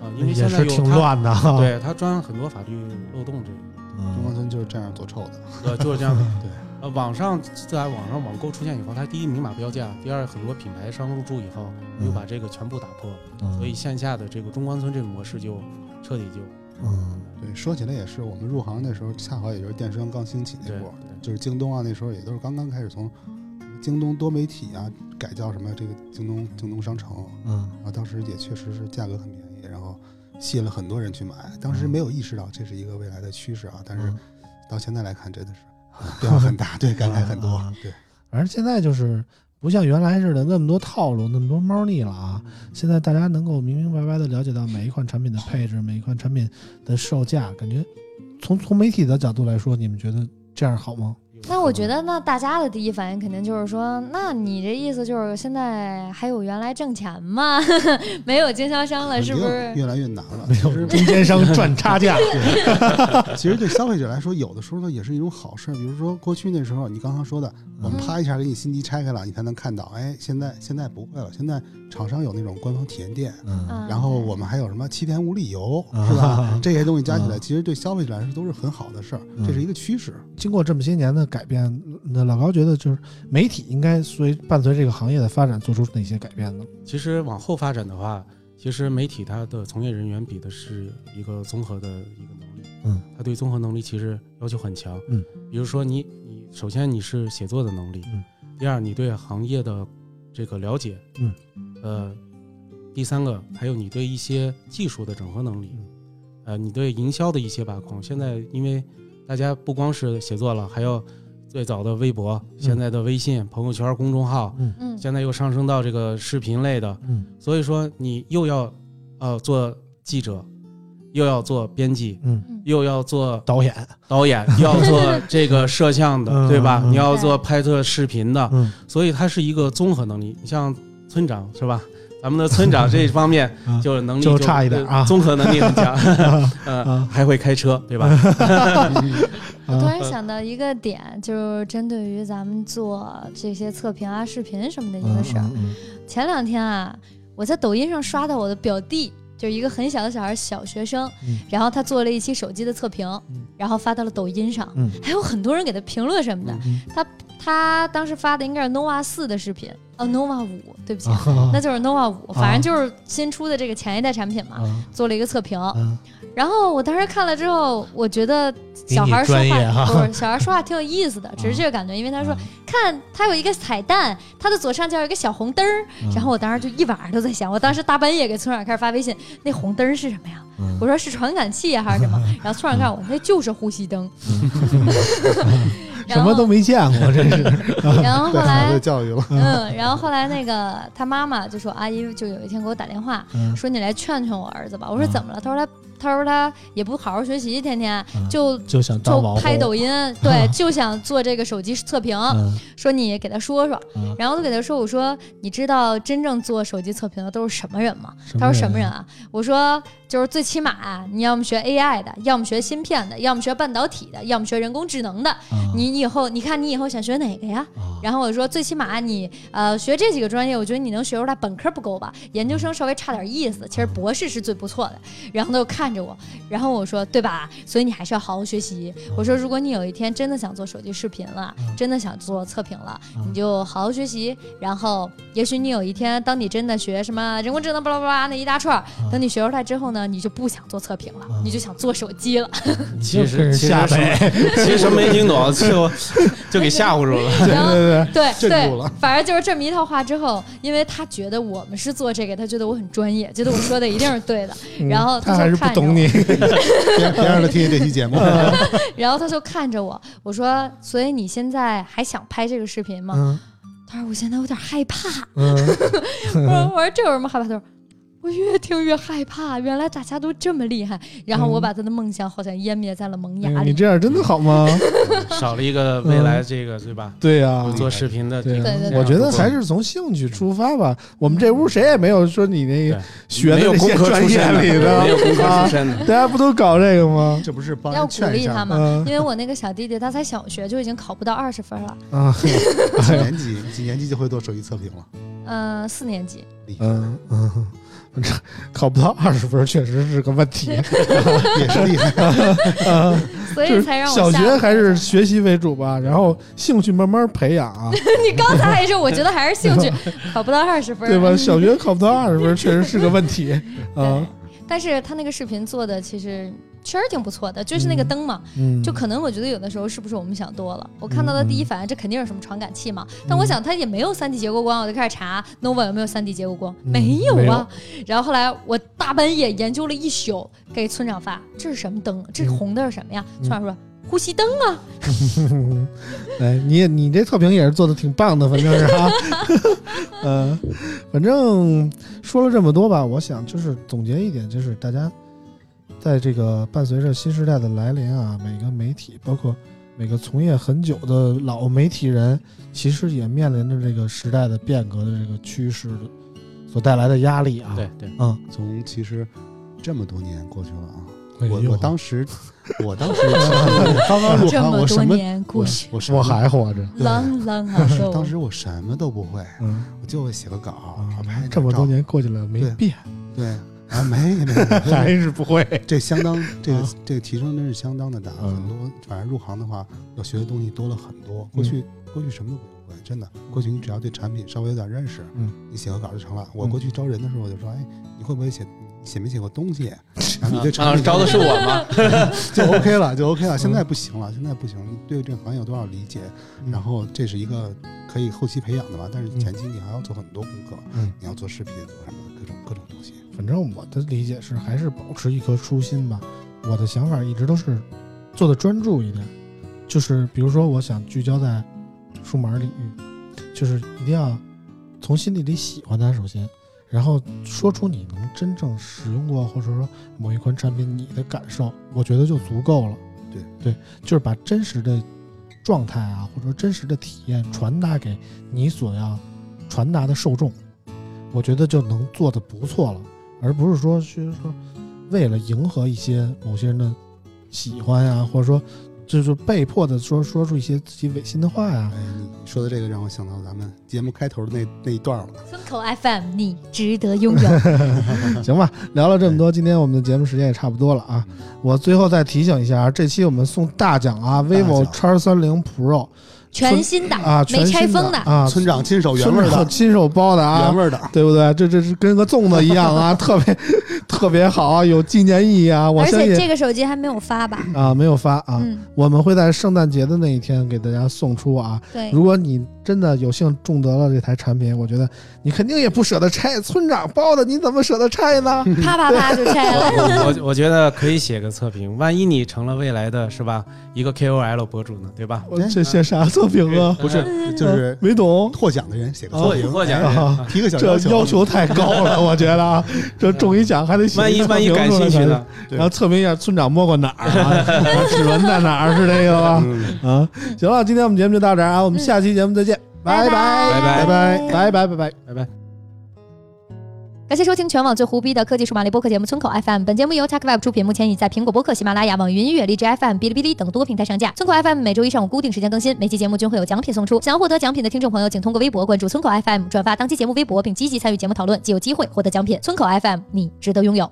Speaker 4: 啊，因为现在
Speaker 2: 挺，乱的哈。
Speaker 4: 对他钻很多法律漏洞，这个
Speaker 3: 中关
Speaker 2: 嗯
Speaker 3: 村就是这样做臭的。
Speaker 4: 呃就是这样的。
Speaker 3: 对，
Speaker 4: 呃，网上在网上网购出现以后，它第一明码标价，第二很多品牌商入驻以后，
Speaker 2: 嗯。
Speaker 4: 又把这个全部打破，
Speaker 2: 嗯。
Speaker 4: 所以线下的这个中关村这个模式就彻底就
Speaker 2: 嗯。
Speaker 3: 对，说起来也是，我们入行那时候恰好也就是电商刚兴起那
Speaker 4: 对
Speaker 3: 波，就是京东啊，那时候也都是刚刚开始从京东多媒体啊改叫什么这个京东京东商城
Speaker 2: 嗯。
Speaker 3: 啊，当时也确实是价格很便宜，然后吸引了很多人去买。当时没有意识到这是一个未来的趋势啊，但是
Speaker 2: 嗯。
Speaker 3: 到现在来看，真的是变化 很大，对，感慨很多
Speaker 2: 啊，
Speaker 3: 对。
Speaker 2: 反正现在就是不像原来似的那么多套路，那么多猫腻了啊。现在大家能够明明白白的了解到每一款产品的配置，每一款产品的售价，感觉从从媒体的角度来说，你们觉得这样好吗？
Speaker 1: 那我觉得，那大家的第一反应肯定就是说，那你这意思就是现在还有原来挣钱吗？没有经销商了，是不是？
Speaker 3: 越来越难了？
Speaker 2: 没有中间商赚差价。
Speaker 3: 其实对消费者来说，有的时候呢也是一种好事儿。比如说过去那时候，你刚刚说的，我们
Speaker 1: 嗯
Speaker 3: 啪一下给你新机拆开了，你才能看到。哎，现在现在不会了，现在厂商有那种官方体验店，然后我们还有什么七天无理由，
Speaker 2: 啊
Speaker 3: 是吧？这些东西加起
Speaker 2: 啊
Speaker 3: 来，其实对消费者来说都是很好的事儿，
Speaker 2: 嗯
Speaker 3: 这是一个趋势。
Speaker 2: 经过这么些年的改变，那老高觉得就是媒体应该随伴随这个行业的发展做出哪些改变呢？
Speaker 4: 其实往后发展的话，其实媒体它的从业人员比的是一个综合的一个能力，
Speaker 2: 嗯，
Speaker 4: 他对综合能力其实要求很强，
Speaker 2: 嗯，
Speaker 4: 比如说你你首先你是写作的能力，
Speaker 2: 嗯，
Speaker 4: 第二你对行业的这个了解，
Speaker 2: 嗯，
Speaker 4: 呃，第三个还有你对一些技术的整合能力，
Speaker 2: 嗯。
Speaker 4: 呃，你对营销的一些把控。现在因为大家不光是写作了，还有最早的微博，现在的微信、朋友圈、公众号，
Speaker 2: 嗯。
Speaker 1: 嗯。
Speaker 4: 现在又上升到这个视频类的，
Speaker 2: 嗯。
Speaker 4: 所以说你又要呃做记者，又要做编辑，
Speaker 2: 嗯，
Speaker 4: 又要做
Speaker 2: 导演，
Speaker 4: 导演，又要做这个摄像的，
Speaker 2: 嗯
Speaker 4: 对吧？
Speaker 2: 嗯。
Speaker 4: 你要做拍摄视频的，
Speaker 2: 嗯。
Speaker 4: 所以它是一个综合能力。你像村长是吧？咱们的村长这一方面
Speaker 2: 啊
Speaker 4: 就是能力
Speaker 2: 就差一点啊。
Speaker 4: 综合能力很强，呃
Speaker 2: 啊，
Speaker 4: 还会开车，对吧？
Speaker 1: 我突
Speaker 2: 啊
Speaker 1: 然想到一个点，就是针对于咱们做这些测评啊、视频什么的一个事儿。
Speaker 2: 嗯
Speaker 1: 前两天啊，我在抖音上刷到我的表弟，就是一个很小的小孩，小学生，
Speaker 2: 嗯。
Speaker 1: 然后他做了一期手机的测评，
Speaker 2: 嗯。
Speaker 1: 然后发到了抖音上，
Speaker 2: 嗯。
Speaker 1: 还有很多人给他评论什么的。
Speaker 2: 嗯
Speaker 1: 他当时发的应该是 nova 四的视频，哦，nova 五，对不起，
Speaker 2: 啊。
Speaker 1: 那就是 nova 五，反正就是新出的这个前一代产品嘛，
Speaker 2: 啊。
Speaker 1: 做了一个测评。
Speaker 2: 啊。
Speaker 1: 然后我当时看了之后，我觉得小孩说话不是小孩说话挺有意思的，只是这个感觉，因为他说看他有一个彩蛋，他的左上角有一个小红灯然后我当时就一晚上都在想，我当时大半夜给村长开始发微信，那红灯儿是什么呀？
Speaker 2: 嗯
Speaker 1: 我说是传感器呀还是什么？然后村长告诉我那就是呼吸灯。
Speaker 2: 是什么都没见过，真是。
Speaker 1: 然后后来
Speaker 3: 子教育了，
Speaker 1: 嗯，然后后来那个他妈妈就说，阿姨就有一天给我打电话，
Speaker 2: 嗯
Speaker 1: 说你来劝劝我儿子吧。我说
Speaker 2: 嗯
Speaker 1: 怎么了？他说他他说他也不好好学习，天天
Speaker 2: 嗯
Speaker 1: 就
Speaker 2: 就想当
Speaker 1: 就，拍抖音，对，就想做这个手机测评。
Speaker 2: 嗯
Speaker 1: 说你给他说说，
Speaker 2: 嗯，
Speaker 1: 然后就给他说，我说你知道真正做手机测评的都是什么人吗？他说什么
Speaker 2: 人
Speaker 1: 人啊？我说就是最起码啊你要么学 AI 的，要么学芯片的，要么学半导体的，要么学人工智能的。
Speaker 2: 啊
Speaker 1: 你你以后你看你以后想学哪个呀？
Speaker 2: 啊
Speaker 1: 然后我说，最起码你呃学这几个专业，我觉得你能学出来。本科不够吧，研究生稍微差点意思，其实博士是最不错的。然后他就看着我，然后我说，对吧？所以你还是要好好学习。我说，如果你有一天真的想做手机视频了，真的想做测评了，你就好好学习。然后，也许你有一天，当你真的学什么人工智能巴拉巴拉那一大串儿，等你学出来之后呢，你就不想做测评了，你就想做手机了。
Speaker 4: 其实 其实什么，其实没听懂，就 就给吓唬住了。
Speaker 1: 然后
Speaker 2: 对对
Speaker 1: 对对
Speaker 3: 镇住了，
Speaker 1: 反正就是这么一套话之后，因为他觉得我们是做这个，他觉得我很专业，觉得我说的一定是对的，
Speaker 2: 对，
Speaker 1: 然后
Speaker 2: 他还是不
Speaker 1: 他就看着我
Speaker 2: 懂你，
Speaker 3: 别别让他听见这期节目。
Speaker 1: 然后他就看着我，我说：“所以你现在还想拍这个视频吗？”
Speaker 2: 嗯
Speaker 1: 他说：“我现在有点害怕。
Speaker 2: 嗯，
Speaker 1: 我说：“我说这有什么害怕？”他说：“我越听越害怕，原来大家都这么厉害。”然后我把他的梦想好像湮灭在了萌芽里。
Speaker 2: 嗯你这样真的好吗？
Speaker 4: 少了一个未来这个对吧？
Speaker 2: 对呀，
Speaker 4: 做视频的这个，
Speaker 1: 对对对
Speaker 2: 我觉得还是从兴趣出发吧。我们这屋谁也没有说你那个学的
Speaker 4: 没有
Speaker 2: 这些专业里的，
Speaker 4: 没有工科
Speaker 2: 啊
Speaker 4: 出身的。
Speaker 2: 大家不都搞这个吗？
Speaker 3: 这不是帮
Speaker 1: 要鼓？励他嘛，
Speaker 2: 嗯
Speaker 1: 因为我那个小弟弟他才小学就已经考不到二十分了，
Speaker 2: 啊，
Speaker 3: 几 年级几年级就会做手机测评了？
Speaker 1: 嗯、四年级。
Speaker 2: 嗯嗯，这 考不到二十分确实是个问题。
Speaker 3: 也是厉害。
Speaker 1: 所以才让我
Speaker 2: 小学还是学习为主吧，然后兴趣慢慢培养啊，
Speaker 1: 你刚才还说，我觉得还是兴趣，考不到二十分，
Speaker 2: 对吧？小学考不到二十分确实是个问题啊。
Speaker 1: 但是他那个视频做的其实确实挺不错的，就是那个灯嘛，
Speaker 2: 嗯，
Speaker 1: 就可能我觉得有的时候是不是我们想多了？我看到的第一反应，这肯定是什么传感器嘛。但我想它也没有三 D 结构光，我就开始查 nova 有没有三 D 结构光，
Speaker 2: 嗯
Speaker 1: 没有啊。然后后来我大半夜研究了一宿，给村长发，这是什么灯？这是红的是什么呀？村长说。呼吸灯啊，
Speaker 2: 哎，你也你这测评也是做的挺棒的，反正是啊，呃，反正说了这么多吧，我想就是总结一点，就是大家在这个伴随着新时代的来临啊，每个媒体，包括每个从业很久的老媒体人，其实也面临着这个时代的变革的这个趋势所带来的压力啊。
Speaker 4: 对，对，
Speaker 2: 嗯，
Speaker 3: 从其实这么多年过去了啊，我我当时我当时我刚刚入
Speaker 1: 这
Speaker 3: 行，
Speaker 1: 么多
Speaker 3: 我什么
Speaker 1: 年过
Speaker 3: 我
Speaker 1: 去，
Speaker 3: 我
Speaker 2: 还活着，
Speaker 3: 对
Speaker 1: 朗朗啊
Speaker 3: 当时我什么都不会，
Speaker 2: 嗯，
Speaker 3: 我就会写个稿，
Speaker 2: 这么多，年过去了没变，
Speaker 3: 对啊，没没没，
Speaker 2: 还是不会。
Speaker 3: 这相当这个
Speaker 2: 啊
Speaker 3: 这个提升真是相当的大，
Speaker 2: 嗯
Speaker 3: 很多反正入行的话要学的东西多了很多。过去过去什么都不用会，真的，过去你只要对产品稍微有点认识，
Speaker 2: 嗯，
Speaker 3: 你写个稿就成了。我
Speaker 2: 嗯
Speaker 3: 过去招人的时候我就说，哎，你会不会写？写没写过东西？然 后你对产
Speaker 4: 啊，
Speaker 3: 品
Speaker 4: 招的是我吗？
Speaker 3: 就 OK 了，就 OK 了。现在不行了，现在不行。你对这个行业有多少理解？
Speaker 2: 嗯
Speaker 3: 然后这是一个可以后期培养的吧，但是前期你还要做很多功课，
Speaker 2: 嗯
Speaker 3: 你要做视频，做什么各种各种东西。
Speaker 2: 反正我的理解是，还是保持一颗初心吧。我的想法一直都是做的专注一点，就是比如说，我想聚焦在数码领域，就是一定要从心底里喜欢它，首先，然后说出你能真正使用过，或者说某一款产品你的感受，我觉得就足够了。
Speaker 3: 对
Speaker 2: 对，就是把真实的状态啊，或者说真实的体验传达给你所要传达的受众，我觉得就能做的不错了。而不是说是说为了迎合一些某些人的喜欢呀，或者说就是被迫的说说出一些自己违心的话呀
Speaker 3: 哎。，你说的这个让我想到咱们节目开头的那那一段了。
Speaker 1: 村口 FM，你值得拥有。
Speaker 2: 行吧，聊了这么多，今天我们的节目时间也差不多了啊。我最后再提醒一下，这期我们送大奖啊，vivo X 三零 Pro
Speaker 1: 全新的，
Speaker 2: 啊，
Speaker 1: 没
Speaker 2: 全新
Speaker 1: 拆封的，
Speaker 2: 啊，
Speaker 3: 村长亲手原味的，
Speaker 2: 亲手包的啊，
Speaker 3: 原味的。
Speaker 2: 对不对？这这是跟个粽子一样啊，特别 特别好啊，有纪念意义啊。我
Speaker 1: 而且这个手机还没有发吧？
Speaker 2: 啊，没有发啊，
Speaker 1: 嗯，
Speaker 2: 我们会在圣诞节的那一天给大家送出啊。
Speaker 1: 对，
Speaker 2: 如果你真的有幸中得了这台产品，我觉得你肯定也不舍得拆，村长包的你怎么舍得拆呢？
Speaker 1: 啪啪啪就拆了。
Speaker 4: 我 我觉得可以写个测评，万一你成了未来的是吧一个 KOL 博主呢，对吧？
Speaker 2: 我这写啥测评啊？
Speaker 3: 不是，就是
Speaker 2: 没懂。
Speaker 3: 获奖的人写个
Speaker 4: 获
Speaker 3: 测评，
Speaker 4: 获奖
Speaker 3: 哎
Speaker 2: 啊
Speaker 3: 提个小
Speaker 2: 这
Speaker 3: 求，
Speaker 2: 要求太高了，我觉得啊，这中一奖还得写
Speaker 4: 万一
Speaker 2: 测
Speaker 4: 万一感兴趣呢？
Speaker 2: 然后测评一下村长摸过哪儿啊，指纹在哪儿是这个吧？
Speaker 4: 嗯，
Speaker 2: 啊，行了，今天我们节目就到这儿啊，我们下期节目再见，拜
Speaker 1: 拜拜
Speaker 2: 拜拜拜拜拜拜拜。
Speaker 4: 拜拜。
Speaker 1: 感谢收听全网最胡逼的科技数码类播客节目村口 FM。本节目由 TechWeb 出品，目前已在苹果播客、喜马拉雅、网易云音乐、荔枝 FM、哔哩哔哩等多平台上架。村口 FM 每周一上午固定时间更新，每期节目均会有奖品送出。想要获得奖品的听众朋友，请通过微博关注村口 FM，转发当期节目微博，并积极参与节目讨论，即有机会获得奖品。村口 FM，你值得拥有。